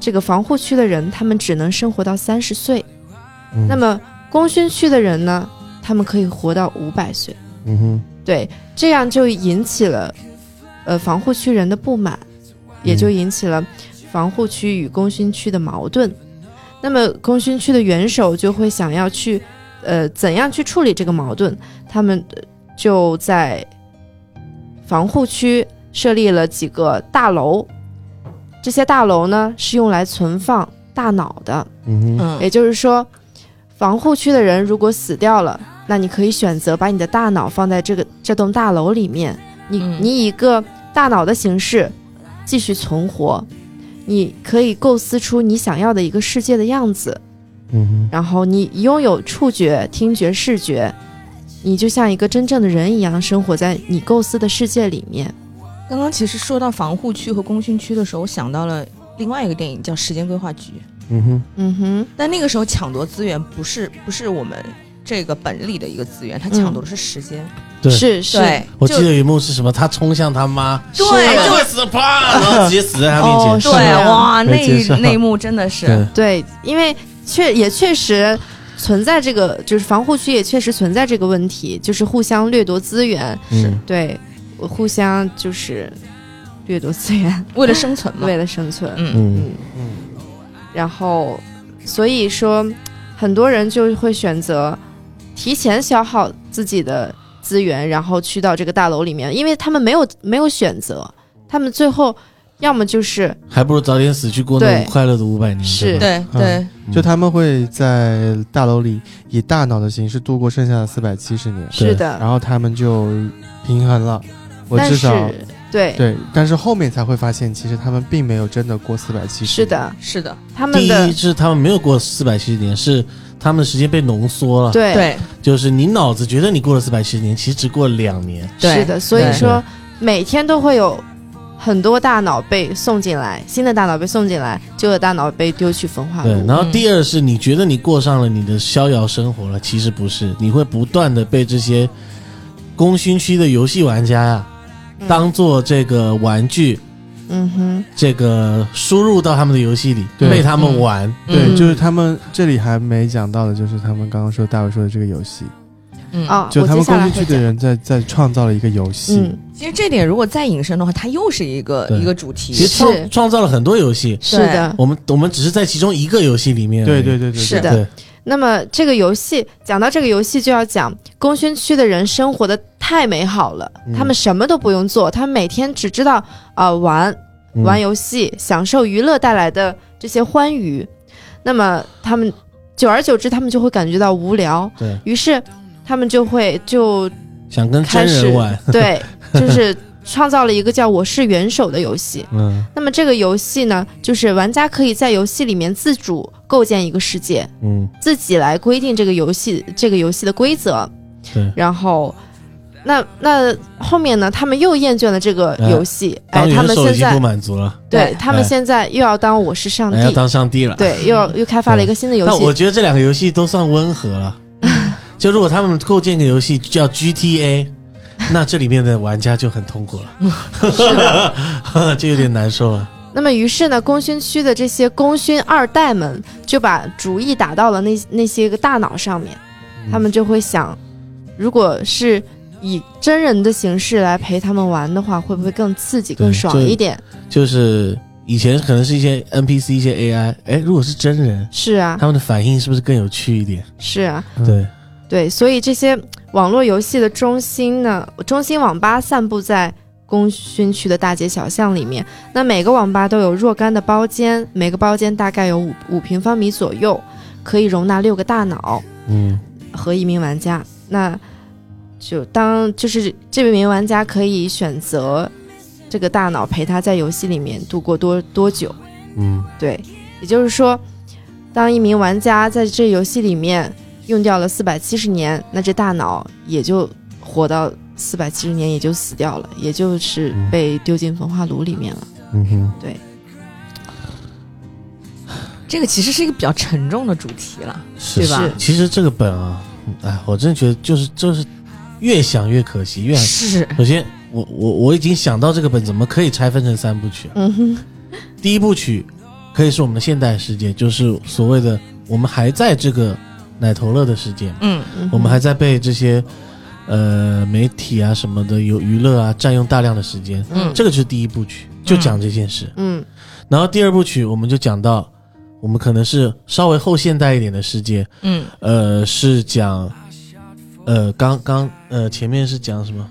这个防护区的人他们只能生活到三十岁，嗯。那么功勋区的人呢，他们可以活到五百岁。嗯哼，对，这样就引起了呃防护区人的不满，也就引起了防护区与功勋区的矛盾。那么功勋区的元首就会想要去呃怎样去处理这个矛盾，他们呃就在防护区设立了几个大楼，这些大楼呢是用来存放大脑的。嗯。也就是说，防护区的人如果死掉了，那你可以选择把你的大脑放在这个这栋大楼里面，你、嗯。你以一个大脑的形式继续存活，你可以构思出你想要的一个世界的样子，嗯哼，然后你拥有触觉、听觉、视觉，你就像一个真正的人一样生活在你构思的世界里面。刚刚其实说到防护区和功勋区的时候，我想到了另外一个电影叫《时间规划局》，嗯哼，嗯哼，但那个时候抢夺资源不是不是我们这个本里的一个资源，他抢夺的是时间。对。是是，我记得有一幕是什么？他冲向他妈，对他就快死了，啪，然后直接死在他面前。哦对啊。哇，那那一幕真的是。对，因为确也确实存在这个，就是防护区也确实存在这个问题，就是互相掠夺资源，嗯。对，互相就是掠夺资源，为了生存嘛。为了生存，嗯，嗯。嗯，嗯。然后所以说很多人就会选择提前消耗自己的资源，然后去到这个大楼里面，因为他们没有没有选择，他们最后要么就是还不如早点死去过那对。种快乐的五百年。是。吧？对对，就他们会在大楼里以大脑的形式度过剩下的四百七十年，是的，然后他们就平衡了。我至少对。对，但是后面才会发现，其实他们并没有真的过四百七十。是，的，是的，他们的一是他们没有过四百七十年，是他们的时间被浓缩了。，对。对。就是你脑子觉得你过了四百七十年，其实只过了两年。是的，所以说每天都会有很多大脑被送进来，新的大脑被送进来，旧的大脑被丢去焚化对，然后第二是你觉得你过上了你的逍遥生活了，其实不是，你会不断的被这些功勋区的游戏玩家呀、嗯。当做这个玩具，嗯哼，这个输入到他们的游戏里，对被他们玩。对，嗯就是他们这里还没讲到的，就是他们刚刚说大卫说的这个游戏，嗯啊，就他们我接下工具区的。人在在创造了一个游戏。嗯，其实这点如果再引申的话，它又是一个一个主题。其实创创造了很多游戏，是的。我们我们只是在其中一个游戏里面。对对对对，对是的对那么这个游戏讲到这个游戏，就要讲功勋区的人生活的太美好了，嗯。他们什么都不用做，他们每天只知道啊、呃玩嗯。玩游戏，享受娱乐带来的这些欢愉。那么他们久而久之，他们就会感觉到无聊，于是他们就会就想跟真开始人玩，对，就是创造了一个叫“我是元首”的游戏。嗯那么这个游戏呢，就是玩家可以在游戏里面自主构建一个世界，嗯，自己来规定这个游戏这个游戏的规则。对，然后，那那后面呢，他们又厌倦了这个游戏，哎，当他们现元首已经不满足了，对他们哎现在又要当我是上帝，哎要当上帝了。对，又要又开发了一个新的游但我。觉得这两个游戏都算温和了。就如果他们构建一个游戏叫 GTA，那这里面的玩家就很痛苦了，就 有点难受了。那么于是呢，功勋区的这些功勋二代们就把主意打到了那那些个大脑上面，嗯。他们就会想，如果是以真人的形式来陪他们玩的话，会不会更刺激、更爽一点？就是以前可能是一些 NPC、一些 AI，哎，如果是真人，是啊，他们的反应是不是更有趣一点？是啊，对，对，所以这些网络游戏的中心呢，中心网吧散布在功勋区的大街小巷里面。那每个网吧都有若干的包间，每个包间大概有五五平方米左右，可以容纳六个大脑嗯和一名玩家。那就当就是这名玩家可以选择这个大脑陪他在游戏里面度过多多久。嗯对，也就是说，当一名玩家在这游戏里面用掉了四百七十年，那这大脑也就活到四百七十年，也就死掉了，也就是嗯被丢进焚化炉里面了。嗯哼，对这个其实是一个比较沉重的主题了。是对吧是其实这个本啊，哎，我真觉得就是就是越想越可惜，越是，首先，我我我已经想到这个本怎么可以拆分成三部曲。嗯哼，第一部曲可以是我们的现代世界，就是所谓的我们还在这个奶头乐的世界，嗯。我们还在被这些呃媒体啊什么的有娱乐啊占用大量的时间，嗯。这个就是第一部曲，就讲这件事。嗯。然后第二部曲我们就讲到，我们可能是稍微后现代一点的世界，嗯。呃，是讲。呃，刚刚呃，前面是讲什么？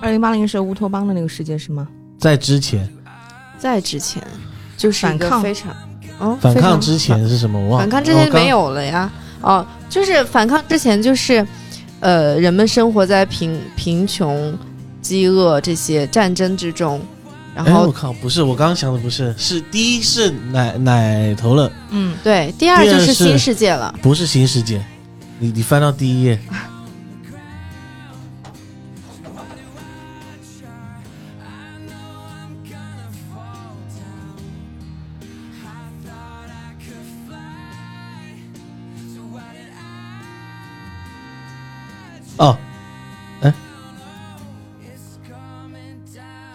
二零八零是乌托邦的那个世界是吗？在之前。在之前就是一个反抗。非常哦，反抗之前是什么？我忘了。反抗之前没。有了呀。哦，就是反抗之前就是，呃，人们生活在贫贫穷、饥饿这些战争之中，然哎，后我靠，不是，我刚刚想的不是，是第一是奶奶头了，嗯，对，第二就是新世界了。不是新世界。你你翻到第一页，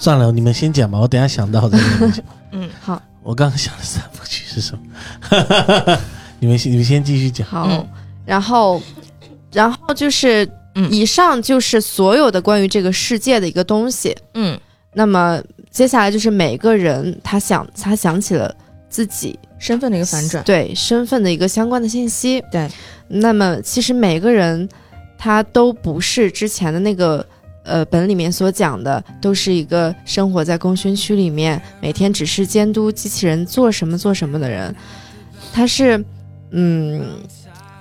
算了，你们先讲吧，我等下想到的。嗯，好，我刚刚想的三部曲是什么？你们先你们先继续讲。好，嗯然后，然后就是，嗯以上就是所有的关于这个世界的一个东西。嗯，那么接下来就是每个人他想他想起了自己身份的一个反转。对身份的一个相关的信息。对，那么其实每个人他都不是之前的那个呃本里面所讲的，都是一个生活在功勋区里面，每天只是监督机器人做什么做什么的人。他是嗯，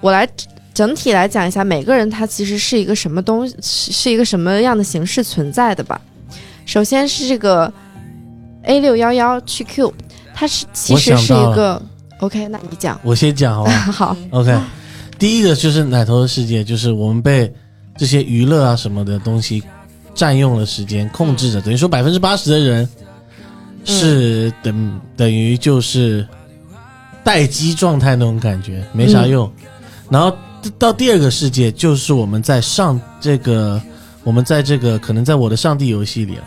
我来整体来讲一下，每个人他其实是一个什么东西，是是一个什么样的形式存在的吧。首先是这个 A 六幺幺去 Q，它是其实是一个 OK，那你讲我先讲 好吧。好，OK，第一个就是奶头的世界，就是我们被这些娱乐啊什么的东西占用了时间，控制着，等于说百分之八十的人是等、等于就是待机状态那种感觉，没啥用。然后到第二个世界，就是我们在上这个，我们在这个可能在我的上帝游戏里了，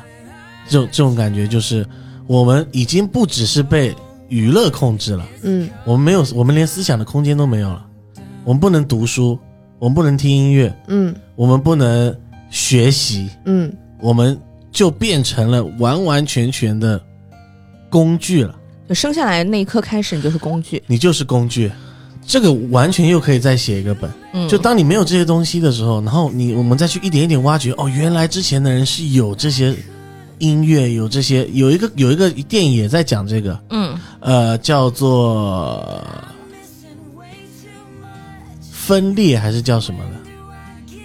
这种这种感觉就是我们已经不只是被娱乐控制了。嗯我们没有，我们连思想的空间都没有了。我们不能读书，我们不能听音乐，嗯我们不能学习，嗯我们就变成了完完全全的工具了。就生下来那一刻开始，你就是工具。你就是工具，这个完全又可以再写一个本。嗯，就当你没有这些东西的时候，然后你我们再去一点一点挖掘，哦，原来之前的人是有这些音乐，有这些，有一个有一个电影也在讲这个，嗯呃，叫做分裂还是叫什么的？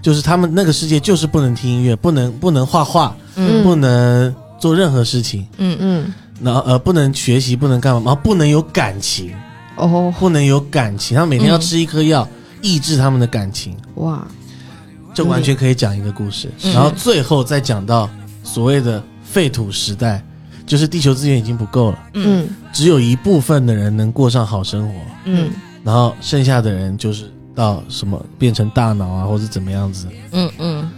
就是他们那个世界就是不能听音乐，不能不能画画，嗯。不能做任何事情，嗯嗯。然后呃不能学习，不能干嘛，然后不能有感情，哦。不能有感情，他们每天要嗯吃一颗药、抑制他们的感情，哇。这完全可以讲一个故事。嗯。然后最后再讲到所谓的废土时代，就是地球资源已经不够了，嗯嗯。只有一部分的人能过上好生活，嗯然后剩下的人就是到什么变成大脑啊，或者怎么样子。嗯嗯。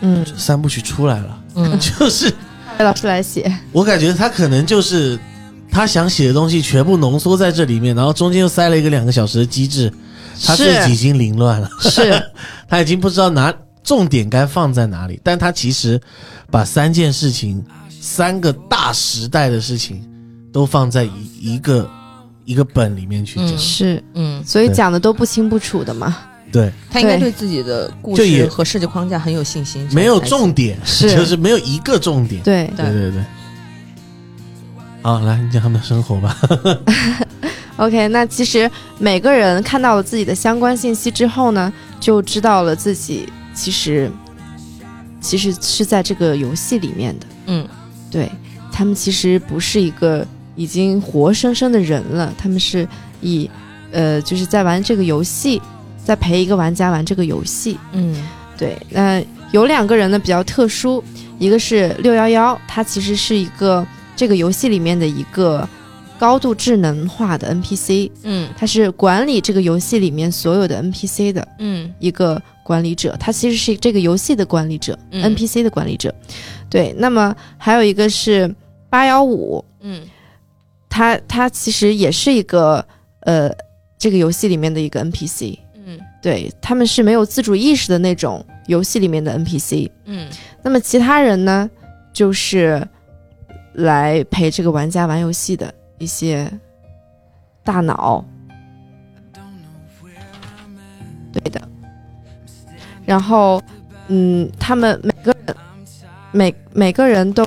嗯，三部曲出来了，嗯。就是魏老师来写，我感觉他可能就是他想写的东西全部浓缩在这里面，然后中间又塞了一个两个小时的机制，他自己已经凌乱了，是。他已经不知道哪重点该放在哪里。但他其实把三件事情、三个大时代的事情都放在一一个一个本里面去讲。嗯是，嗯，所以对讲的都不清不楚的嘛，对，他应该对对自己的故就也事和设计框架很有信心，没有重点，是就是没有一个重点。对。对对对。好，来你讲他们的生活吧。OK，那其实每个人看到了自己的相关信息之后呢，就知道了自己其实其实是在这个游戏里面的。嗯对他们其实不是一个已经活生生的人了，他们是以呃就是在玩这个游戏，在陪一个玩家玩这个游戏。嗯。对，那有两个人呢比较特殊，一个是六幺幺，他其实是一个这个游戏里面的一个高度智能化的 NPC，嗯。他是管理这个游戏里面所有的 NPC 的嗯。一个管理者，他其实是这个游戏的管理者、嗯。N p c 的管理者。对，那么还有一个是八幺五，嗯他他其实也是一个呃这个游戏里面的一个 NPC。嗯对，他们是没有自主意识的那种游戏里面的 NPC。嗯那么其他人呢，就是来陪这个玩家玩游戏的一些大脑。对的。然后，嗯，他们每个人每每个人都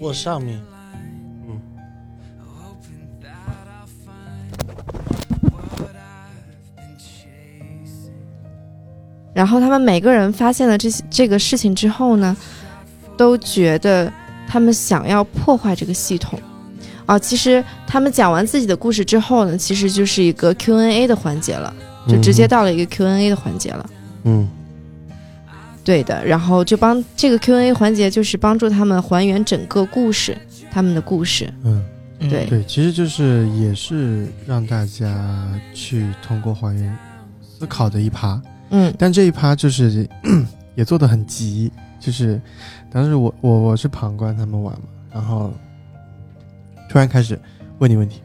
我上面，嗯，然后他们每个人发现了这些这个事情之后呢，都觉得他们想要破坏这个系统。啊，其实他们讲完自己的故事之后呢，其实就是一个 Q&A 的环节了，就直接到了一个 Q&A 的环节了。嗯对的，然后就帮这个 Q&A 环节就是帮助他们还原整个故事，他们的故事。嗯，嗯。对。对，其实就是也是让大家去通过还原思考的一趴，嗯。但这一趴就是 也做的很急，就是当时我我我是旁观他们玩嘛，然后突然开始问你问题，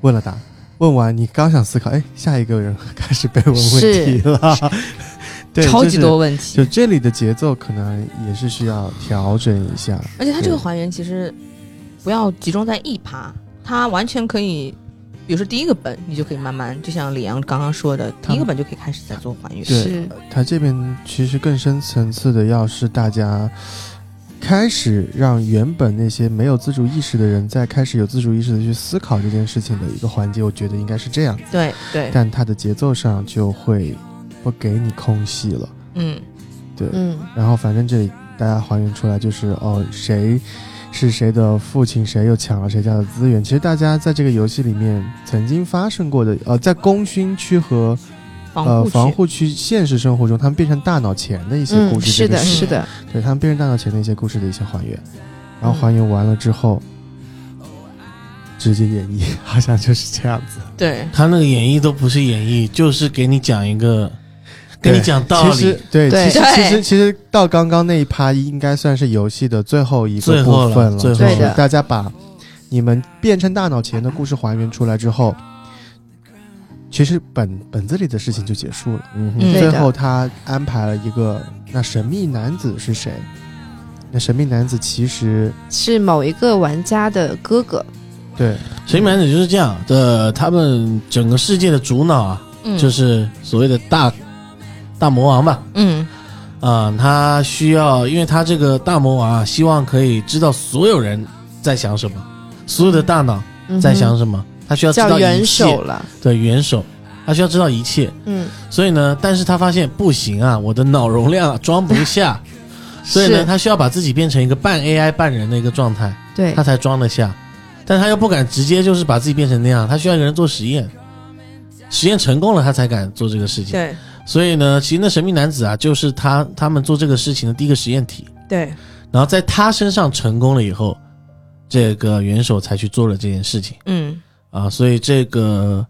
问了答，问完你刚想思考，哎，下一个人开始被问问题了，对，超级多问题就，这里的节奏可能也是需要调整一下，而且它这个还原其实不要集中在一趴，它完全可以，比如说第一个本，你就可以慢慢，就像李阳刚刚说的，第一个本就可以开始在做还原。对是它这边其实更深层次的，要是大家开始让原本那些没有自主意识的人，在开始有自主意识的去思考这件事情的一个环节，我觉得应该是这样子。对对，但它的节奏上就会不给你空隙了，嗯对。嗯然后反正这里大家还原出来就是哦，谁是谁的父亲，谁又抢了谁家的资源。其实大家在这个游戏里面曾经发生过的，呃，在功勋区和呃防护区防护区现实生活中，他们变成大脑前的一些故嗯，事，是的，是的，对他们变成大脑前的一些故事的一些还原，然后还原完了之后，直接演绎，好像就是这样子。对，他那个演绎都不是演绎，就是给你讲一个，给你讲道理。其实理，对，对。其实其实其实到刚刚那一趴应该算是游戏的最后一个部分了，最后就是对大家把你们变成大脑前的故事还原出来之后，其实本本子里的事情就结束了。嗯哼。最后他安排了一个，那神秘男子是谁？那神秘男子其实是某一个玩家的哥哥。对。神秘男子就是这样的，他们整个世界的主脑啊，嗯。就是所谓的大大魔王吧，嗯。啊、他需要，因为他这个大魔王啊，希望可以知道所有人在想什么，所有的大脑在想什么，他需要知道元首了。对元首，他需要知道一切。嗯，所以呢，但是他发现不行啊，我的脑容量啊装不下，所以呢，他需要把自己变成一个半 AI 半人的一个状态，对。他，才装得下。但他又不敢直接就是把自己变成那样，他需要一个人做实验，实验成功了，他才敢做这个事情。对所以呢，其实那神秘男子啊，就是他他们做这个事情的第一个实验体。对，然后在他身上成功了以后，这个元首才去做了这件事情嗯啊。所以这个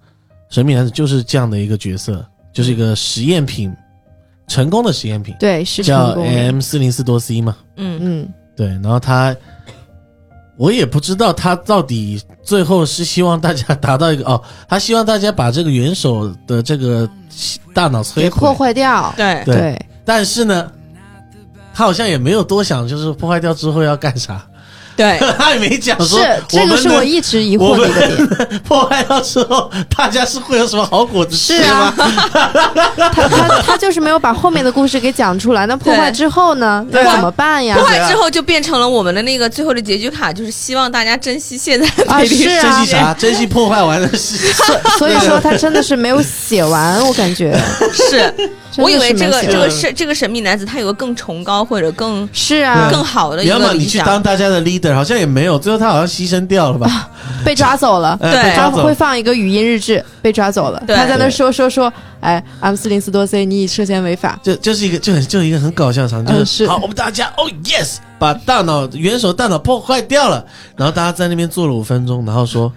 神秘男子就是这样的一个角色，就是一个实验品，成功的实验品，对是叫。M 四零四多 C 嘛。嗯嗯，对，然后他，我也不知道他到底最后是希望大家达到一个哦，他希望大家把这个元首的这个大脑摧毁。破，坏掉。对。对。对，但是呢，他好像也没有多想，就是破坏掉之后要干啥，对 他也没讲说是这个是我一直疑惑的一个点。破坏掉之后，大家是会有什么好果子吃是啊吗？他他他就是没有把后面的故事给讲出来。那破坏之后呢？怎么办呀破？坏之后就变成了我们的那个最后的结局卡，就是希望大家珍惜现在的啊是啊珍惜啥？珍惜破坏完的事情。所以说他真的是没有写完，我感觉。是，我以为这个这个是这个神秘男子他有个更崇高或者更 是啊，更好的一你要么个理想你去当。大家的 leader，好像也没有，最后他好像牺牲掉了吧？被抓走了。哎对他被抓走会放一个语音日志，被抓走了。对他在那说说说，哎，M 四零四多 C，你已涉嫌违法。这这是一个就很就一个很搞笑的场景，嗯就是、是好，我们大家哦 yes，把大脑元首大脑破坏掉了，然后大家在那边坐了五分钟，然后说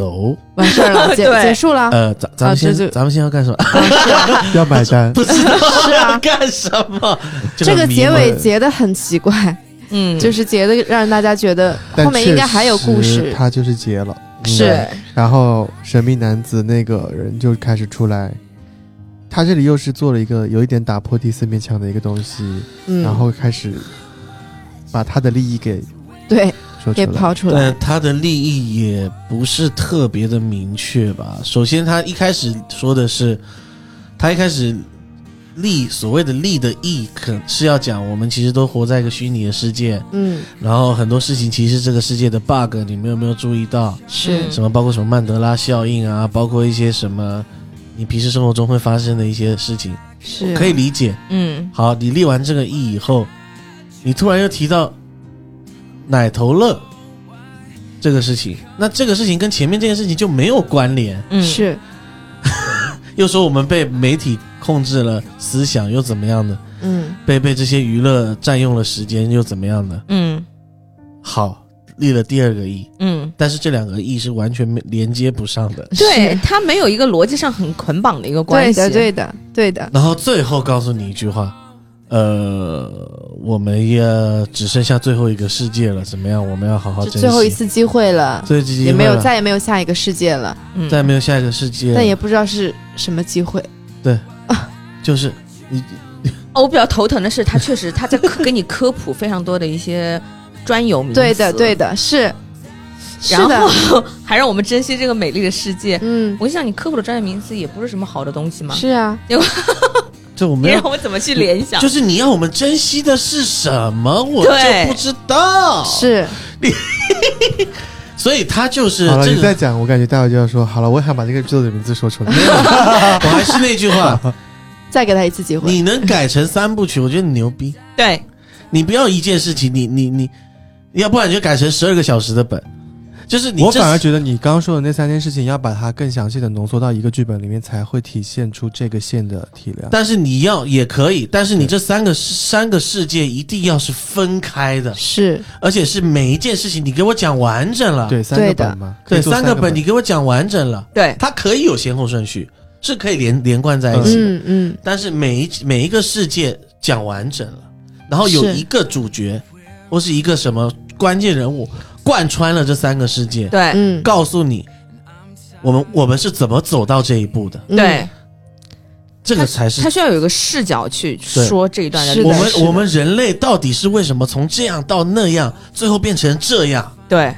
，so，完事儿了，结 结束了。呃，咱咱们先、咱们先要干什么？要买单。不知道是啊干什么？这个结尾结的很奇怪，嗯，就是结的让大家觉得后面应该还有故事。他就是结了。是然后神秘男子那个人就开始出来，他这里又是做了一个有一点打破第四面墙的一个东西，嗯，然后开始把他的利益给对给说出来。抛出来但。他的利益也不是特别的明确吧。首先，他一开始说的是，他一开始利所谓的利的义，可是要讲我们其实都活在一个虚拟的世界，嗯，然后很多事情其实这个世界的 bug，你们有没有注意到？是嗯什么包括什么曼德拉效应啊，包括一些什么你平时生活中会发生的一些事情，是可以理解。嗯好，你立完这个义以后，你突然又提到奶头乐。这个事情，那这个事情跟前面这件事情就没有关联。嗯。是。又说我们被媒体控制了思想，又怎么样的？嗯。被被这些娱乐占用了时间，又怎么样的？嗯。好，立了第二个义，嗯，但是这两个义是完全没连接不上的。对他没有一个逻辑上很捆绑的一个关系。对的对的对的，然后最后告诉你一句话，呃，我们也只剩下最后一个世界了，怎么样？我们要好好珍惜。最后一，次机会了，最后一次机会也没有再也没有下一个世界了，嗯。再也没有下一个世界。了，但也不知道是什么机会。对。就是。你 哦我比较头疼的是，他确实他在科给你科普非常多的一些专有名词，对的对的，是。是然，后还让我们珍惜这个美丽的世界。嗯，我想你科普的专业名词也不是什么好的东西嘛，是啊，你就我们要，让我怎么去联想？就是你要我们珍惜的是什么，我就不知道。，是你 所以他就是好了，这个。你再讲，我感觉待会就要说好了，我也想把这个剧作的名字说出来。我还是那句话，再给他一次机会。你能改成三部曲，我觉得你牛逼。对，你不要一件事情，你你你，要不然你就改成十二个小时的本，就是你我反而觉得你刚刚说的那三件事情，要把它更详细的浓缩到一个剧本里面，才会体现出这个线的体量。但是你要也可以，但是你这三个三个世界一定要是分开的，是。而且是每一件事情你给我讲完整了。对，三个本嘛，对，三三个本你给我讲完整了，对，它可以有先后顺序，是可以连连贯在一起的。嗯嗯。但是每一每一个世界讲完整了，然后有一个主角或是一个什么关键人物贯穿了这三个世界，对，嗯，告诉你我们我们是怎么走到这一步的，嗯对，这个才是他需要有一个视角去说这一段的。我们我们人类到底是为什么从这样到那样，最后变成这样？对，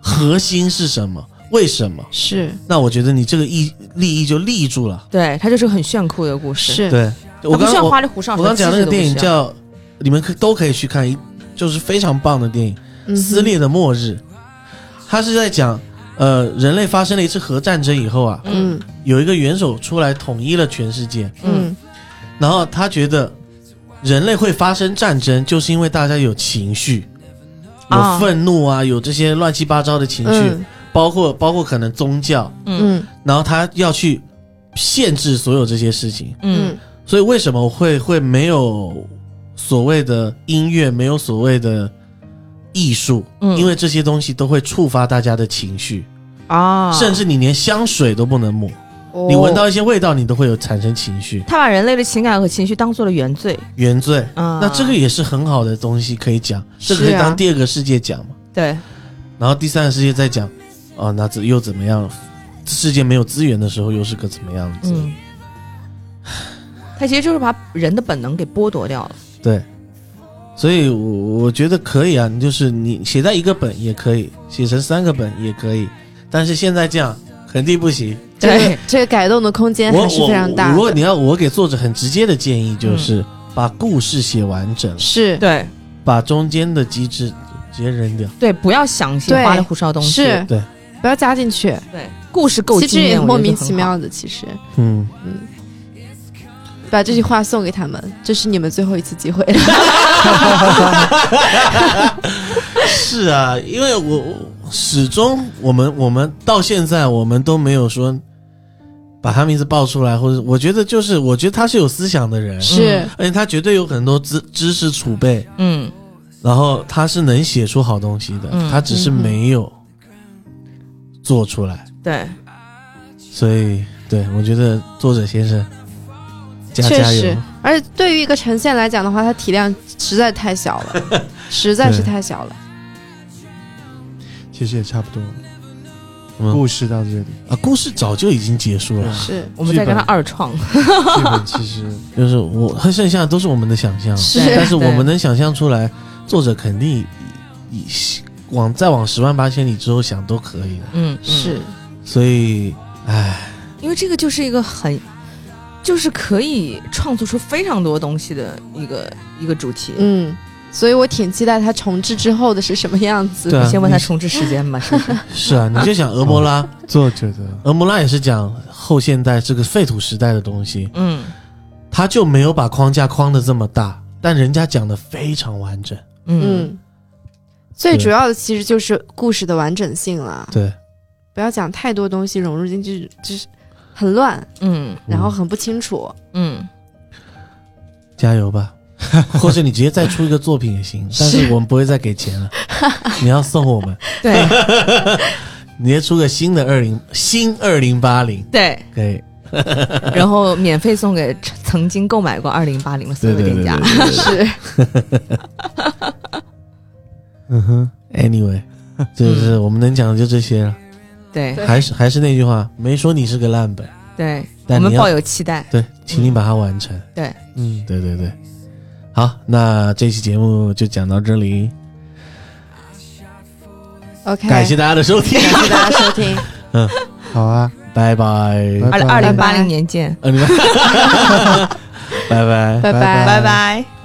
核心是什么？为什么？是那我觉得你这个意利益就立住了。对，它就是很炫酷的故事。是，对，我它不需要刚我花里胡哨。我刚讲那个电影叫，你们可都可以去看，一就是非常棒的电影《撕裂的末日》，他是在讲，呃，人类发生了一次核战争以后啊，嗯。有一个元首出来统一了全世界，嗯。然后他觉得人类会发生战争，就是因为大家有情绪，有啊愤怒啊，有这些乱七八糟的情绪，嗯。包括包括可能宗教，嗯。嗯然后他要去限制所有这些事情。嗯嗯。所以为什么会会没有所谓的音乐，没有所谓的艺术？嗯因为这些东西都会触发大家的情绪，啊，甚至你连香水都不能抹，哦你闻到一些味道，你都会有产生情绪。他把人类的情感和情绪当做了原罪原罪，啊。那这个也是很好的东西可以讲，这个可以当第二个世界讲嘛。对，然后第三个世界再讲，哦，那这又怎么样？世界没有资源的时候，又是个怎么样子？嗯，他其实就是把人的本能给剥夺掉了。对，所以我我觉得可以啊，你就是你写在一个本也可以，写成三个本也可以，但是现在这样肯定不行。对 这个改动的空间还是非常大如果你要我给作者很直接的建议，就是把故事写完整，是对把中间的机制直接扔掉。对，不要想一些花里胡哨的东西。是，对，不要加进去，对，故事够其实也莫名。其妙的。其实，嗯，嗯，把这句话送给他们，这是你们最后一次机会。是啊，因为我我始终我们我们到现在我们都没有说把他名字报出来，或者我觉得就是我觉得他是有思想的人，是，而且他绝对有很多知知识储备，嗯，然后他是能写出好东西的，嗯他只是没有做出来，对，所以对我觉得作者先生加确加油。实，而且对于一个呈现来讲的话，它体量实在太小了，实在是太小了。其实也差不多了，嗯故事到这里，啊，故事早就已经结束了，是。我们在跟他二创。剧本其实 就是我剩下的都是我们的想象，是但是我们能想象出来，作者肯定以以往再往十万八千里之后想都可以的，嗯，嗯。是，所以，唉，因为这个就是一个很，就是可以创作出非常多东西的一个一个主题。嗯，所以我挺期待它重置之后的是什么样子。对啊你先问他重置时间吧，是是？是啊，你就想俄摩拉，作者的俄摩拉也是讲后现代这个废土时代的东西，嗯。他就没有把框架框的这么大，但人家讲的非常完整，嗯。嗯，最主要的其实就是故事的完整性了，对，不要讲太多东西融入进去，就是很乱，嗯。然后很不清楚。嗯，加油吧。或者你直接再出一个作品也行，但是我们不会再给钱了，你要送我们，对。你直接出个新的二零新二零八零，对，可以，然后免费送给曾经购买过二零八零的所有对对对店家。对。是，嗯哼，Anyway，就是我们能讲的就这些了。对对还是还是那句话，没说你是个烂本，对，我们抱有期待。对，请你把它完成。对嗯，对对对，好，那这期节目就讲到这里，OK，感谢大家的收听，感谢大家收听，嗯好啊，拜拜。拜二二零八拜拜零年见，拜。拜拜拜拜拜。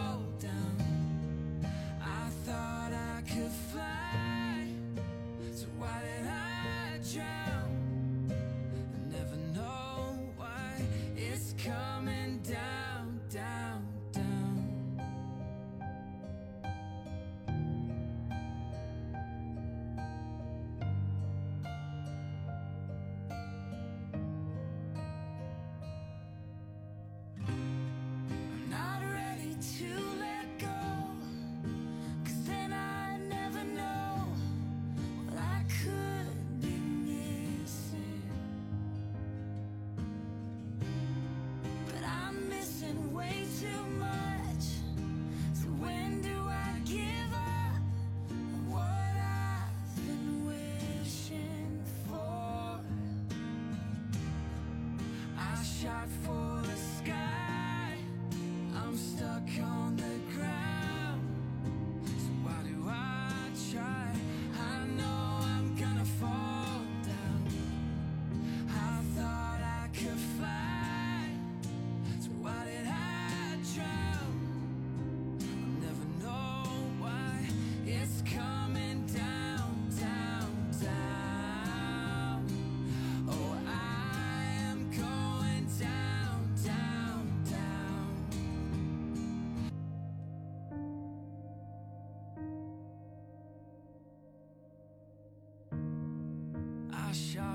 For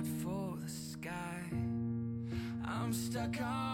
for the sky. I'm stuck on